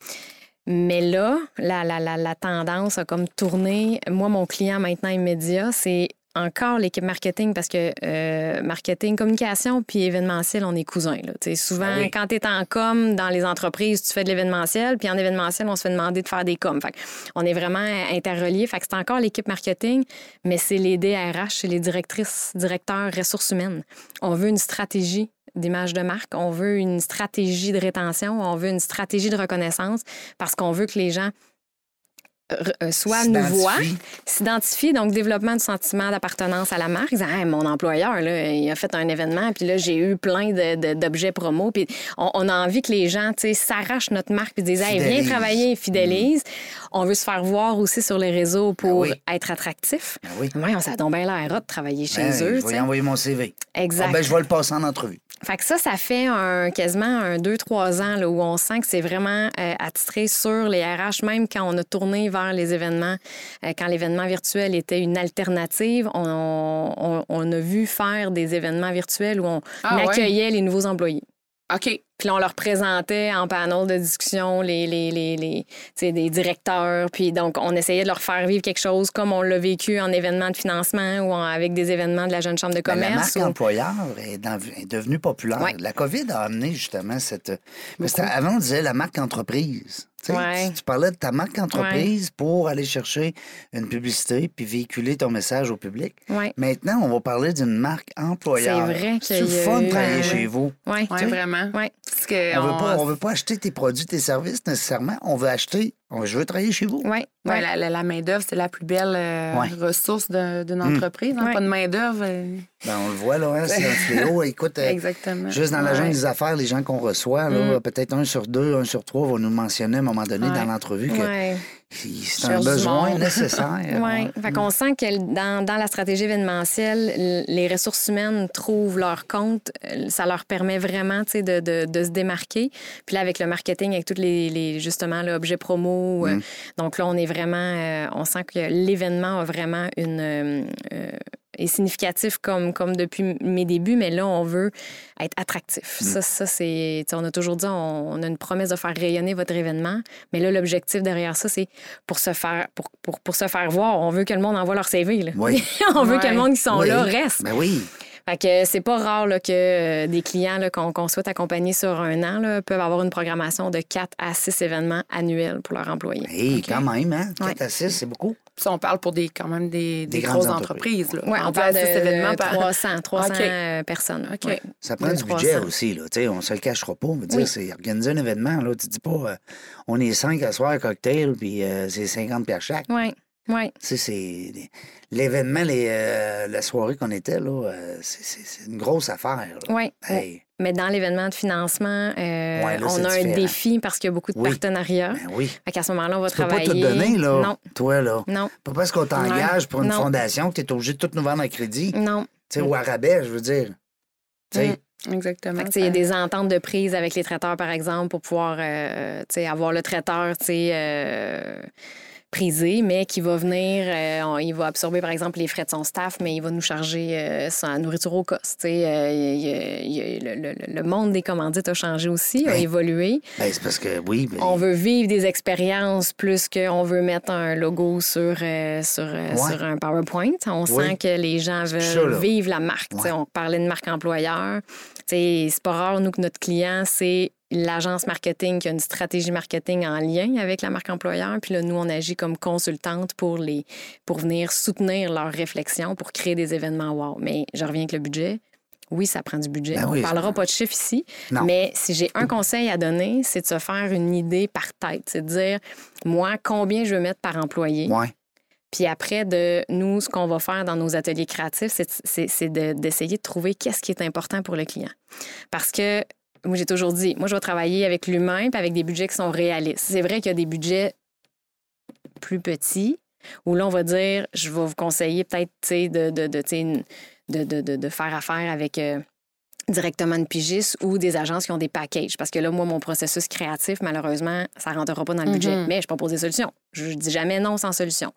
Mais là, la, la, la, la, tendance a comme tourné. Moi, mon client maintenant immédiat, c'est encore l'équipe marketing parce que euh, marketing, communication puis événementiel, on est cousins. Là. souvent, ah quand tu es en com dans les entreprises, tu fais de l'événementiel, puis en événementiel, on se fait demander de faire des com. Fait on est vraiment interreliés. Fait que c'est encore l'équipe marketing, mais c'est les DRH, c'est les directrices, directeurs ressources humaines. On veut une stratégie d'image de marque, on veut une stratégie de rétention, on veut une stratégie de reconnaissance parce qu'on veut que les gens soit nous voient, s'identifient, donc développement du sentiment d'appartenance à la marque. Ils disent, mon employeur, là, il a fait un événement, puis là, j'ai eu plein d'objets promo. Puis on, a envie que les gens s'arrachent notre marque puis disent, hey, viens travailler, fidélise. Mm. On veut se faire voir aussi sur les réseaux ben pour être attractif. Ben oui. on s'est tombé l'air de travailler chez ben, eux. Je vais envoyer mon CV. Exact. Ah, ben, je vais le passer en entrevue. Fait que ça, ça fait un, quasiment un 2-3 ans là, où on sent que c'est vraiment euh, attitré sur les RH, même quand on a tourné vers les événements, euh, quand l'événement virtuel était une alternative, on, on, a vu faire des événements virtuels où on ah accueillait les nouveaux employés. OK. Puis là, on leur présentait en panel de discussion les, les, les, les des directeurs. Puis donc, on essayait de leur faire vivre quelque chose comme on l'a vécu en événement de financement ou avec des événements de la Jeune Chambre de commerce. la marque employeur est, devenue populaire. La COVID a amené justement cette... Avant, on disait la marque entreprise. Tu, parlais de ta marque entreprise pour aller chercher une publicité puis véhiculer ton message au public. Maintenant, on va parler d'une marque employeur. C'est vrai que C'est fun de travailler chez vous? Oui, vraiment. Parce que on ne veut, pas acheter tes produits, tes services nécessairement. On veut acheter je veux travailler chez vous. Oui. Ouais. La, la, main-d'œuvre, c'est la plus belle euh, ressource d'une hmm. entreprise. Hein, pas de main-d'œuvre. Euh. Ben, on le voit, là, hein, c'est un fléau. Écoute, euh, Exactement. juste dans l'agent des affaires, les gens qu'on reçoit, hmm. peut-être un sur deux, un sur trois vont nous mentionner à un moment donné dans l'entrevue que C'est un besoin nécessaire. Oui, ouais. fait qu'on sent que dans, dans la stratégie événementielle, les ressources humaines trouvent leur compte. Euh, Ça leur permet vraiment tu sais, de, de, de se démarquer. Puis là, avec le marketing, avec tous les, les justement, l'objet promo, euh, donc là, on est vraiment, euh, on sent que l'événement a vraiment une. euh, est significatif comme, comme depuis mes débuts, mais là, on veut être attractif. Ça, ça c'est. On a toujours dit, on, on a une promesse de faire rayonner votre événement, mais là, l'objectif derrière ça, c'est pour se faire pour, pour, pour se faire voir, on veut que le monde envoie leur CV. Là. Oui. on veut que le monde qui sont Oui. là reste. Ben oui. Fait que c'est pas rare là, que euh, des clients qu'on souhaite accompagner sur un an là, peuvent avoir une programmation de 4 à 6 événements annuels pour leurs employés. Hey, quand même, hein? 4 Ouais. à 6, c'est beaucoup. Puis on parle pour des, quand même des, des, Des grosses entreprises. entreprises. là. Oui, on Entre parle de, six événements par 300, 300 OK. euh, personnes. OK. Ouais. Ça prend Deux, du budget 300. aussi, là. Tu sais, on se le cachera pas. On veut dire, Oui. c'est organiser un événement, là. Tu dis pas, euh, on est cinq à soir cocktail, puis euh, c'est 50 pièces chaque. Oui, oui. Tu sais, c'est. L'événement, les, euh, la soirée qu'on était, là, euh, c'est- c'est c'est une grosse affaire. là. Oui. Hey, Mais dans l'événement de financement, euh, Ouais, là, on a un défi parce qu'il y a beaucoup de Oui. partenariats. ben oui. Fait qu'à ce moment-là, on va Tu peux pas travailler. tout donner, là. Non, Toi, là. non, Pas parce qu'on t'engage pour une Non. fondation que tu es obligé de tout nous vendre à crédit. Tu non. sais, au rabais, je veux dire. Tu sais, Mm, Exactement. Tu il y a des ententes de prise avec les traiteurs, par exemple, pour pouvoir euh, tu sais, avoir le traiteur tu sais, euh, prisé, mais qui va venir, euh, il va absorber, par exemple, les frais de son staff, mais il va nous charger euh, sa nourriture au cost. Euh, il il le, le- le monde des commandites a changé aussi, a Ben, évolué. ben, c'est parce que, oui. ben, On veut vivre des expériences plus qu'on veut mettre un logo sur, euh, sur, Ouais. sur un PowerPoint. On sent que les gens veulent ça, vivre la marque. Ouais. On parlait de marque employeur. C'est pas rare, nous, que notre client, c'est l'agence marketing qui a une stratégie marketing en lien avec la marque employeur. Puis là, nous, on agit comme consultante pour, les, pour venir soutenir leurs réflexions pour créer des événements wow. Mais je reviens avec le budget. Oui, ça prend du budget. Ben on ne parlera pas de chiffres ici. Non. Mais si j'ai un conseil à donner, c'est de se faire une idée par tête. C'est de dire, moi, combien je veux mettre par employé? Ouais. Puis après, de nous, ce qu'on va faire dans nos ateliers créatifs, c'est, c'est- c'est de- d'essayer de trouver qu'est-ce qui est important pour le client. Parce que, moi, j'ai toujours dit, moi, je vais travailler avec l'humain puis avec des budgets qui sont réalistes. C'est vrai qu'il y a des budgets plus petits où là, on va dire, je vais vous conseiller peut-être, de, de, de, de- de faire affaire avec... euh, directement une pigiste ou des agences qui ont des packages. Parce que là, moi, mon processus créatif, malheureusement, ça ne rentrera pas dans le budget. Mhm. Mais je propose des solutions. Je dis jamais non sans solution.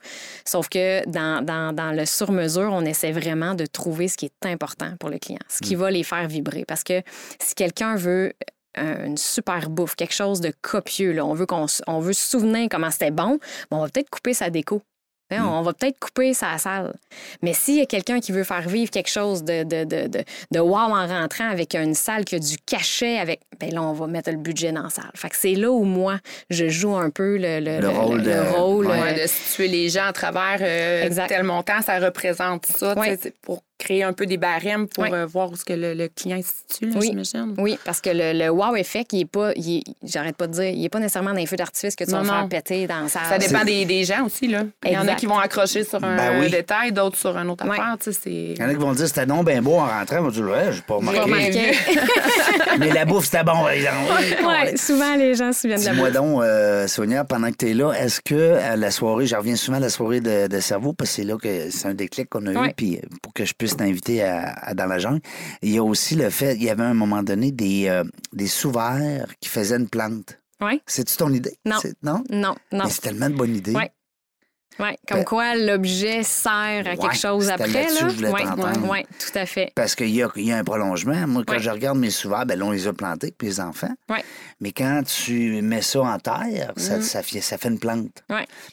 Sauf que dans, dans, dans le sur-mesure, on essaie vraiment de trouver ce qui est important pour le client, ce qui va les faire vibrer. Parce que si quelqu'un veut un- une super bouffe, quelque chose de copieux, là, on veut qu'on on veut se souvenir comment c'était bon, ben, on va peut-être couper sa déco. Hein, On va peut-être couper sa salle. Mais s'il y a quelqu'un qui veut faire vivre quelque chose de, de, de, de, de wow en rentrant avec une salle qui a du cachet, avec, ben là, on va mettre le budget dans la salle. Fait que c'est là où moi, je joue un peu le, le, Le rôle de- rôle, Ouais. euh, Ouais, de situer les gens à travers euh, tel montant, ça représente ça, Ouais. pour créer un peu des barèmes pour euh, voir où ce que le, le client se situe, là, Oui. j'imagine. Oui, parce que le, le wow effect, il est pas, il est- j'arrête pas de dire, il est pas nécessairement dans les feux d'artifice que tu Non, vas faire non. péter dans salle. Ça dépend des, des gens aussi. Là. Il y en a qui vont accrocher sur un Ben oui. détail, d'autres sur un autre affaire. Tu sais, c'est... Il y en a qui vont dire c'était non bien beau en rentrant. Moi, je dis, ouais, j'ai pas remarqué. Mais la bouffe, c'était bon, par exemple. Ouais, souvent, les gens se souviennent de la Dis-moi bouffe. donc, euh, Sonia, pendant que tu es là, est-ce que à la soirée, je reviens souvent à la soirée de, de cerveau, parce que c'est là que c'est un déclic qu'on a eu, puis euh, pour que je puisse t'inviter à, à dans la jungle. Il y a aussi le fait, il y avait à un moment donné des, euh, des sous-verts qui faisaient une plante. Oui, C'est-tu ton idée? Non. C'est- Non? non, non. Mais c'est tellement de bonne idée. Ouais. Ouais, comme Ben- quoi l'objet sert à Ouais, quelque chose après. Là. que je voulais ouais, ouais, tout à fait. Parce qu'il y a, y a un prolongement. Moi, quand je regarde mes sous-verts, ben là, on les a plantés, puis les enfants. Mais quand tu mets ça en terre, ça, Mhm. ça, fait, ça fait une plante.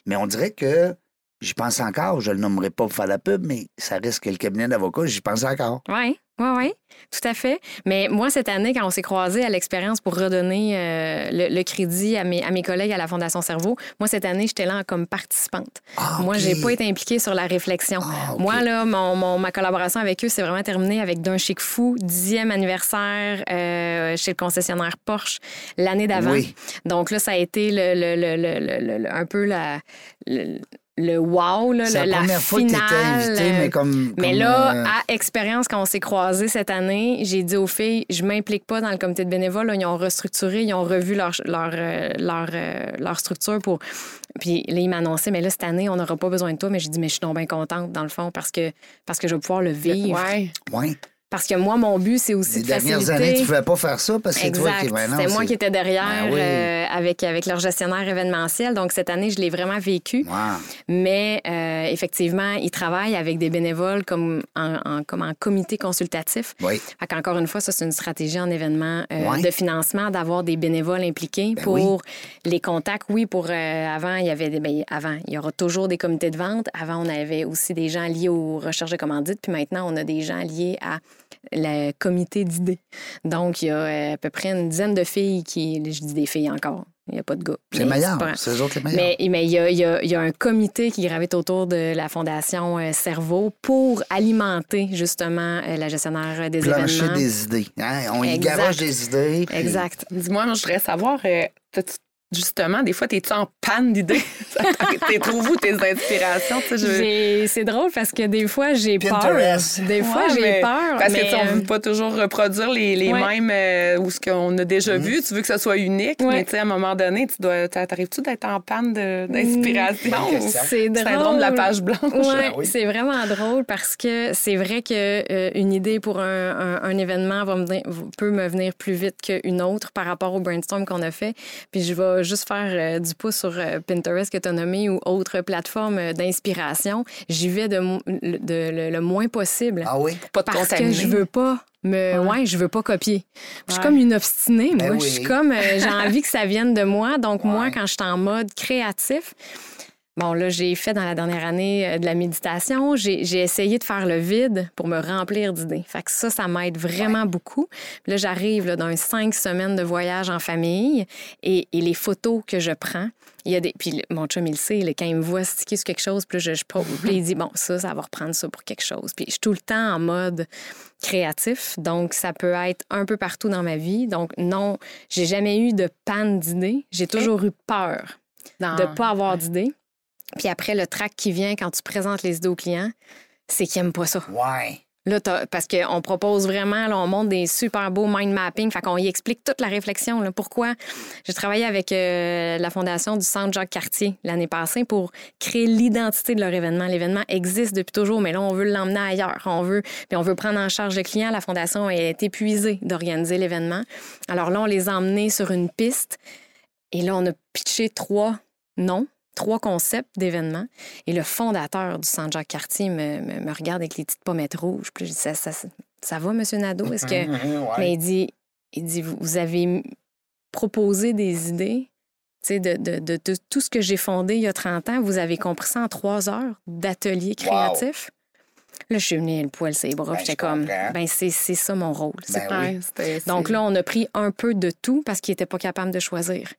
Mais on dirait que j'y pense encore. Je le nommerai pas pour faire la pub, mais ça risque que le cabinet d'avocat, j'y pense encore. Oui, oui, oui, tout à fait. Mais moi, cette année, quand on s'est croisés à l'expérience pour redonner euh, le, le crédit à mes, à mes collègues à la Fondation Cerveau, moi, cette année, j'étais là comme participante. Ah, Moi, ok. j'ai pas été impliquée sur la réflexion. Ah. Moi, là, mon, mon- ma collaboration avec eux, c'est vraiment terminé avec d'un chic fou, dixième anniversaire euh, chez le concessionnaire Porsche l'année d'avant. Oui. Donc là, ça a été le, le- le- le- le- le- le- un peu la, le- wow, là, la la première fois que tu invité, mais comme. Mais comme, là, euh, à expérience, quand on s'est croisés cette année, j'ai dit aux filles, je m'implique pas dans le comité de bénévoles. là. Ils ont restructuré, ils ont revu leur, leur, euh, leur, euh, leur structure pour. Puis là, ils m'annonçaient, mais là, cette année, on n'aura pas besoin de toi. Mais j'ai dit, mais je suis donc bien contente, dans le fond, parce que, parce que je vais pouvoir le vivre. Ouais. ouais. Parce que moi, mon but, c'est aussi Les de dernières faciliter. années, tu ne pouvais pas faire ça parce que c'est toi qui. ben C'était moi c'est- qui étais derrière Ben oui. euh, avec, avec leur gestionnaire événementiel. Donc, cette année, je l'ai vraiment vécu. Wow. Mais euh, effectivement, ils travaillent avec des bénévoles comme en, en- comme en comité consultatif. Oui. Fait qu'encore une fois, ça, c'est une stratégie en événement euh, de financement d'avoir des bénévoles impliqués Ben pour les contacts. Oui, pour avant, il y avait des. ben, avant, il y aura toujours des comités de vente. Avant, on avait aussi des gens liés aux recherches de commandites. Puis maintenant, on a des gens liés à le comité d'idées. Donc, il y a euh, à peu près une dizaine de filles qui. Je dis des filles encore. Il n'y a pas de gars. C'est meilleur. C'est eux autres les meilleurs. mais, mais il y a, il y a- il y a un comité qui gravite autour de la Fondation euh, Cerveau pour alimenter justement euh, la gestionnaire des Plancher événements. des idées. Hein? On y garoche des idées. puis- Exact. Dis-moi, moi, je voudrais savoir, euh, t'as-tu- justement, des fois, t'es-tu en panne d'idées? T'es trouves où tes inspirations? Je- C'est drôle parce que des fois, j'ai peur. Des fois, Ouais, j'ai mais- peur. Parce mais, que tu sais, on euh, veut pas toujours reproduire les, les Ouais. mêmes euh, ou ce qu'on a déjà vu. Tu veux que ça soit unique, Ouais. mais tu sais, à un moment donné, tu dois. T'arrives-tu d'être en panne d'inspiration? Ou- c'est drôle. Syndrome de la page blanche. Ouais, oui. c'est vraiment drôle parce que c'est vrai que euh, une idée pour un, un- un événement va me venir- peut me venir plus vite qu'une autre par rapport au brainstorm qu'on a fait. Puis je vais juste faire euh, du pouce sur euh, Pinterest que tu as nommé ou autre plateforme euh, d'inspiration. J'y vais de, le, le moins possible Ah oui? Pas de parce que je veux pas me Ouais. ouais, je veux pas copier. Je suis Ouais. comme une obstinée moi, Ben je suis comme euh, j'ai envie que ça vienne de moi donc moi quand je suis en mode créatif Bon, là, j'ai fait dans la dernière année euh, de la méditation. J'ai essayé de faire le vide pour me remplir d'idées. Fait que ça, ça m'aide vraiment beaucoup. Là, j'arrive dans cinq semaines de voyage en famille et, et les photos que je prends, il y a des. Puis mon chum, il le sait, là, quand il me voit sticker sur quelque chose, puis là, je, je pose, puis il dit, bon, ça, ça va reprendre ça pour quelque chose. Puis je suis tout le temps en mode créatif. Donc, ça peut être un peu partout dans ma vie. Donc, non, j'ai jamais eu de panne d'idées. J'ai toujours eu peur de ne pas avoir d'idées. Puis après, le trac qui vient quand tu présentes les idées aux clients, c'est qu'ils n'aiment pas ça. Ouais. Là, parce qu'on propose vraiment, là, on montre des super beaux mind mapping, fait qu'on y explique toute la réflexion. Là, pourquoi? J'ai travaillé avec euh, la fondation du Centre Jacques Cartier l'année passée pour créer l'identité de leur événement. L'événement existe depuis toujours, mais là, on veut l'emmener ailleurs. On veut, puis on veut prendre en charge le client. La fondation est épuisée d'organiser l'événement. Alors là, on les a emmenés sur une piste et là, on a pitché trois noms trois concepts d'événements. Et le fondateur du Centre Jacques Cartier me, me- me regarde avec les petites pommettes rouges. Puis je dis, ça, ça, ça va, Monsieur Nadeau? Est-ce que... Ouais. Mais il dit, il dit vous, vous avez proposé des idées tu sais, de, de, de- de tout ce que j'ai fondé il y a 30 ans. Vous avez compris ça en trois heures d'atelier créatif? Là, je suis venue le poil ses bras. Ben, J'étais comme, ben c'est c'est ça mon rôle. C'est Ben oui. Donc là, on a pris un peu de tout parce qu'il n'était pas capable de choisir.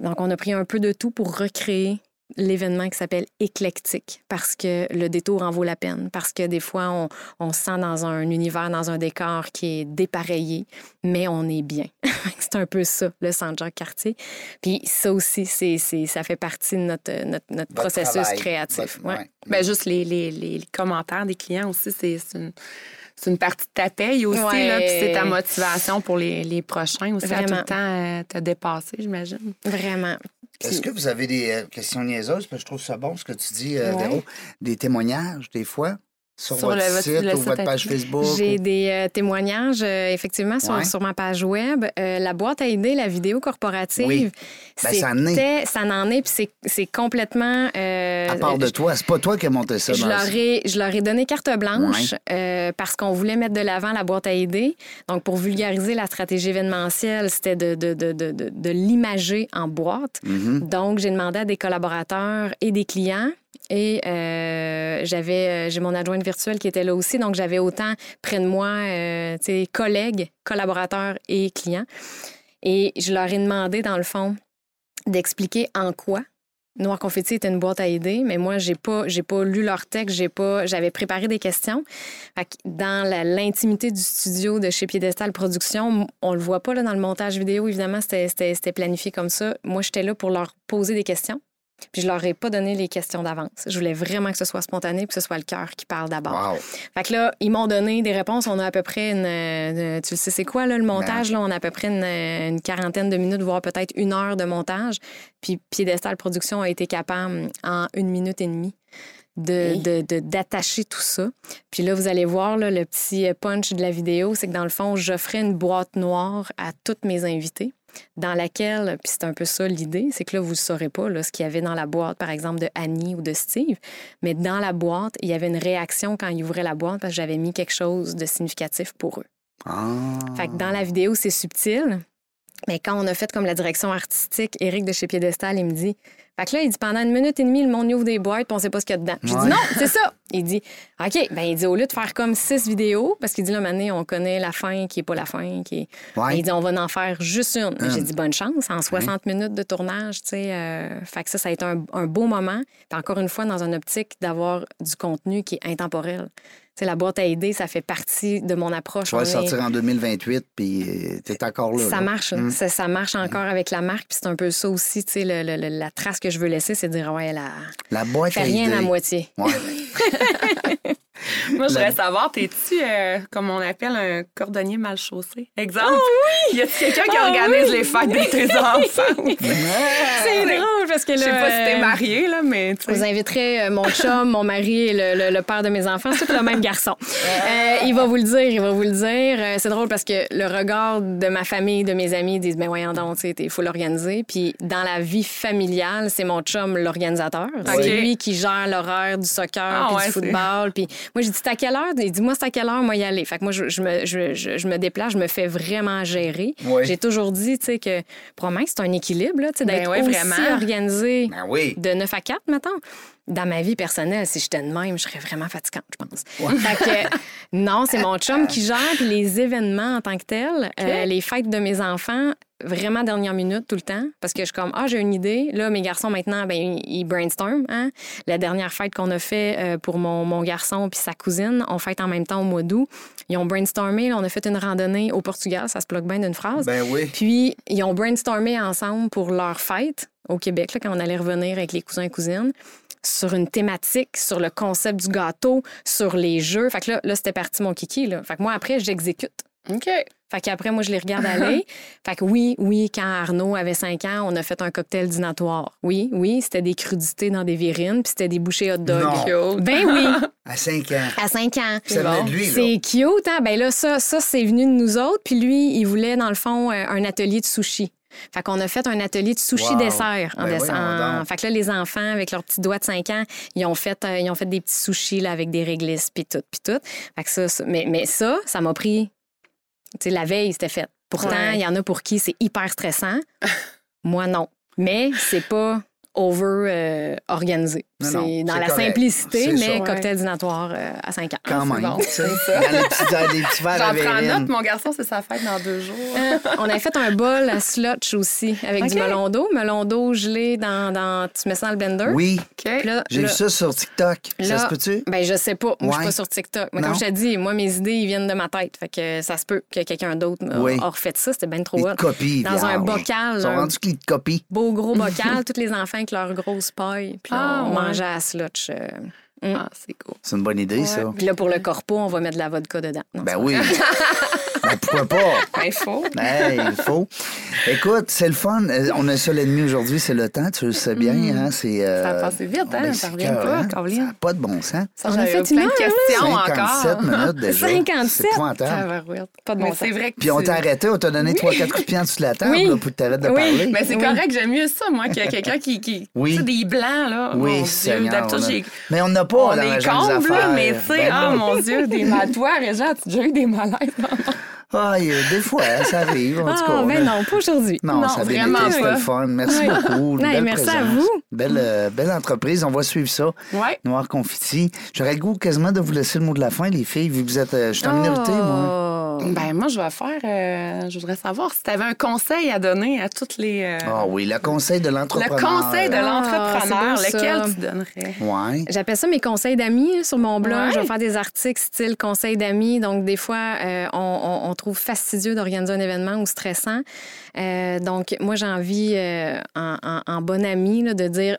Donc, on a pris un peu de tout pour recréer l'événement qui s'appelle éclectique parce que le détour en vaut la peine, parce que des fois, on, on se sent dans un univers, dans un décor qui est dépareillé, mais on est bien. c'est un peu ça, le Centre Jacques Cartier. Puis ça aussi, c'est, c'est- ça fait partie de notre, notre, processus travail. créatif. Votre- Ouais. ouais. Ben, juste les, les, les commentaires des clients aussi, c'est c'est une, c'est une partie de ta paye aussi. Ouais. Là, puis c'est ta motivation pour les, les prochains aussi, à tout Vraiment. le temps euh, te dépasser, j'imagine. Vraiment. Est-ce que vous avez des euh, questions niaiseuses? Parce que je trouve ça bon ce que tu dis, euh, Ouais. Véro. Des témoignages, des fois, sur, Sur votre le- site le ou site votre page. Facebook. J'ai ou- des euh, témoignages, euh, effectivement, sur, Ouais. sur ma page web. Euh, la boîte à idées, la vidéo corporative, Oui. Ben, ça en est. ça en est, puis c'est- complètement... À part de toi, c'est pas toi qui as monté ça. je dans le leur, ai, je leur ai donné carte blanche parce qu'on voulait mettre de l'avant la boîte à idées. Donc, pour vulgariser la stratégie événementielle, c'était de, de, de, de, de- l'imager en boîte. Mhm. Donc, j'ai demandé à des collaborateurs et des clients. Et euh, j'avais, euh, j'ai mon adjointe virtuelle qui était là aussi. Donc, j'avais autant près de moi, euh, collègues, collaborateurs et clients. Et je leur ai demandé, dans le fond, d'expliquer en quoi Noir Confetti était une boîte à idées, mais moi, j'ai pas, j'ai pas lu leur texte, j'ai pas, j'avais préparé des questions. Dans l'intimité du studio de chez Piedestal Productions, on le voit pas là, dans le montage vidéo, évidemment, c'était planifié comme ça. Moi, j'étais là pour leur poser des questions Puis je leur ai pas donné les questions d'avance. Je voulais vraiment que ce soit spontané, puis que ce soit le cœur qui parle d'abord. Wow. Fait que là, ils m'ont donné des réponses. On a à peu près une. une- tu le sais, c'est quoi, là, le montage? Là, on a à peu près une, une quarantaine de minutes, voire peut-être une heure de montage. Puis Piédestal Production a été capable, en une minute et demie, de, d'attacher tout ça. Puis là, vous allez voir, là, le petit punch de la vidéo, c'est que dans le fond, j'offrais une boîte noire à toutes mes invités dans laquelle, puis c'est un peu ça l'idée, c'est que là, vous ne saurez pas là, ce qu'il y avait dans la boîte, par exemple, de Annie ou de Steve, mais dans la boîte, il y avait une réaction quand ils ouvraient la boîte parce que j'avais mis quelque chose de significatif pour eux. Ah. Fait que dans la vidéo, c'est subtil, mais quand on a fait comme la direction artistique, Éric de chez Piédestal, il me dit Fait que là, il dit pendant une minute et demie, le monde ouvre des boîtes, puis on sait pas ce qu'il y a dedans. J'ai Ouais. dit non, c'est ça. Il dit OK, ben il dit au lieu de faire comme six vidéos, parce qu'il dit là, maintenant, on connaît la fin qui est pas la fin, qui est. Ouais. Il dit on va en faire juste une. J'ai dit bonne chance, en 60 minutes de tournage, tu sais. euh, fait que ça, ça a été un, un beau moment. Puis encore une fois, dans une optique d'avoir du contenu qui est intemporel. Tu sais, la boîte à idées, ça fait partie de mon approche. Tu vas est- sortir en 2028, puis euh, t'es encore là. ça là. marche. Mm. Ça, ça marche encore avec la marque. Puis c'est un peu ça aussi, tu sais, le- le- la trace que je veux laisser, c'est de dire, ouais, elle a La boîte fait à rien idées. à moitié. Ouais. Moi, je voudrais savoir, t'es-tu, euh, comme on appelle, un cordonnier mal chaussé? Exemple, y a-tu quelqu'un qui Ah organise les fêtes de tes enfants? C'est drôle parce que là. Je sais pas si t'es marié, là, mais tu Vous inviterez euh, mon chum, mon mari et le, le- le père de mes enfants. C'est tout le même garçon. Euh, il va vous le dire, il va vous le dire. C'est drôle parce que le regard de ma famille, de mes amis, ils disent Ben voyons donc, il faut l'organiser. Puis dans la vie familiale, c'est mon chum l'organisateur. C'est lui qui gère l'horaire du soccer Ah puis ouais, du c'est- football. Puis moi, j'ai dit C'est à quelle heure? Il dit Moi, c'est à quelle heure, moi, y aller? Fait que moi, je, je me, je, je- je me déplace, je me fais vraiment gérer. Oui. J'ai toujours dit, tu sais, que probablement que c'est un équilibre, là, tu sais, Ben d'être ouais, aussi vraiment. organisé Ben oui. de 9 à 4, mettons. Dans ma vie personnelle, si j'étais de même, je serais vraiment fatigante, je pense. Fait que, non, c'est mon chum qui gère puis les événements en tant que tels, euh, les fêtes de mes enfants, vraiment dernière minute tout le temps, parce que je suis comme, ah, j'ai une idée. Là, mes garçons, maintenant, ben, ils brainstorm. Hein? La dernière fête qu'on a fait euh, pour mon, mon garçon puis sa cousine, on fête en même temps au mois d'août. Ils ont brainstormé, là, on a fait une randonnée au Portugal, ça se bloque bien d'une phrase. Ben oui. Puis, ils ont brainstormé ensemble pour leur fête au Québec, là, quand on allait revenir avec les cousins et cousines, sur une thématique, sur le concept du gâteau, sur les jeux. Fait que là, là c'était parti mon kiki. Là. Fait que moi, après, j'exécute. OK. Fait qu'après, moi, je les regarde aller. fait que oui, oui, quand Arnaud avait 5 ans, on a fait un cocktail dînatoire. Oui, oui, c'était des crudités dans des virines, puis c'était des bouchées hot dog. Non. Ben oui, À 5 ans. à 5 ans. Ça venait de lui, là. C'est cute, hein? Ben là, ça, ça c'est venu de nous autres. Puis lui, il voulait, dans le fond, euh, un atelier de sushi. Fait qu'on a fait un atelier de sushi Wow. dessert. En Ben en-. Fait que là, les enfants, avec leurs petits doigts de 5 ans, ils ont fait, euh, ils ont fait des petits sushis là, avec des réglisses, puis tout, puis tout. Fait que ça, ça- mais, mais ça, ça m'a pris... La veille, c'était fait. Pourtant, il Ouais. y en a pour qui c'est hyper stressant. Moi, non. Mais c'est pas over C'est dans c'est la correct. simplicité, C'est mais ça. cocktail dînatoire euh, à 5 ans. Quand c'est même. bon. tu sais. Dans les petits, dans les petits verres à J'en prends note, mon garçon, c'est sa fête dans deux jours. Euh, on avait fait un bol à slotch aussi, avec du melon d'eau. Melon d'eau gelé dans, dans. Tu mets ça dans le blender? Oui, j'ai vu ça sur TikTok. ça là, se peut-tu? Ben, je sais pas. Moi, je suis pas sur TikTok. Mais Non? comme je t'ai dit, moi, mes idées, ils viennent de ma tête. Fait que ça se peut que quelqu'un d'autre a- Oui. a refait ça. C'était bien trop Ils hot. te copient. Dans un bocal, Ils sont rendus qu'ils te copient. beau gros bocal, tous les enfants avec leur grosse paille. Puis là, Ah, on à slotch. euh. Ah, c'est cool. C'est une bonne idée, ça. Puis là, pour le corpo, on va mettre de la vodka dedans. Non, Ben oui. ben, pourquoi pas? Ben, faut. Hey, il faut. Écoute, c'est le fun. Euh, On a ça l'ennemi aujourd'hui, c'est le temps, tu le sais bien. Hein? C'est, euh, Ça a passé vite, hein? ben, Ça c'est revient pas, hein? Caroline. Ça n'a pas de bon sens. Ça, On a fait plein une de questions 57 encore. minutes déjà. 57? C'est. Tabarouette. Pas de Mais bon Ben, c'est hein. vrai que Puis on tu- t'a arrêté, on t'a donné trois, quatre coups de pied en dessous de la table Oui. là, pour que t'arrêtes de Oui. parler. Mais c'est Oui. correct, j'aime mieux ça, moi, qu'il y a quelqu'un qui. qui Oui. Tu sais, des blancs, là. Oui, j'ai. Mais on n'a pas On dans est la là, mais tu sais, Ben non. mon Dieu, des mal. Toi, Régent, as-tu déjà eu des malaises? Ah, il y a- des fois, ça arrive. En tout cas, Ah, on ben a- non, pas aujourd'hui. Non, Non, ça a bien vraiment été, c'était pas. le fun. Merci beaucoup. Belle merci à vous. Belle, euh, belle entreprise. On va suivre ça. Ouais. Noir Confiti. J'aurais le goût quasiment de vous laisser le mot de la fin, les filles, vu que vous êtes. euh, je suis en minorité, moi. Oh. Ben, moi, je vais faire. euh, je voudrais savoir si tu avais un conseil à donner à toutes les. euh, Ah oui, le conseil de le l'entrepreneur. conseil de Ah, l'entrepreneur, lequel ça. tu donnerais? Ouais. J'appelle ça mes conseils d'amis hein, sur mon blog. Ouais. Je vais faire des articles style conseils d'amis. Donc, des fois, euh, on, on- on trouve fastidieux d'organiser un événement ou stressant. Euh, donc, moi, j'ai envie, euh, en, en- en bon ami, là, de dire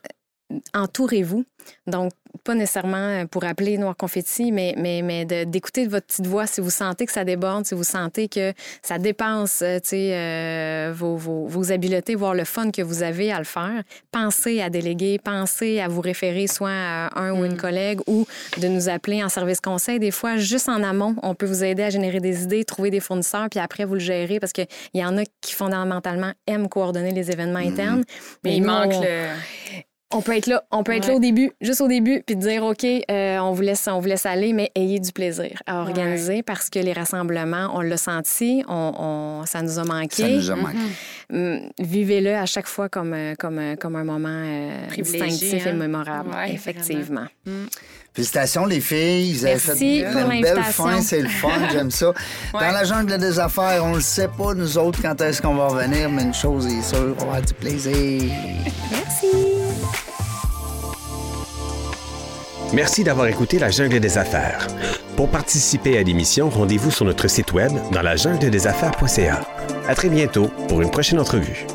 entourez-vous. Donc, pas nécessairement pour appeler Noir Confetti, mais, mais, mais d'écouter votre petite voix si vous sentez que ça déborde, si vous sentez que ça dépasse euh, euh, vos, vos, vos, habiletés, voire le fun que vous avez à le faire. Pensez à déléguer, pensez à vous référer soit à un ou une mm. collègue ou de nous appeler en service conseil. Des fois, juste en amont, on peut vous aider à générer des idées, trouver des fournisseurs, puis après, vous le gérez parce qu'il y en a qui fondamentalement aiment coordonner les événements mm. internes. Mais, il manque le on peut être là, on peut être là au début, juste au début, puis dire OK, euh, on vous laisse, on vous laisse aller, mais ayez du plaisir à organiser parce que les rassemblements, on l'a senti, on, ça nous a manqué. Ça nous a manqué. Mm-hmm. Mm, vivez-le à chaque fois comme, euh, comme, euh, comme un moment distinctif et hein. mémorable, effectivement. Mm. Félicitations, les filles. Vous avez fait une belle fin, c'est le fun, j'aime ça. Dans la jungle des affaires, on ne sait pas, nous autres, quand est-ce qu'on va revenir, mais une chose est sûre, on va avoir du plaisir. Merci. Merci d'avoir écouté La Jungle des Affaires. Pour participer à l'émission, rendez-vous sur notre site web dans la jungle des affaires.ca. À très bientôt pour une prochaine entrevue.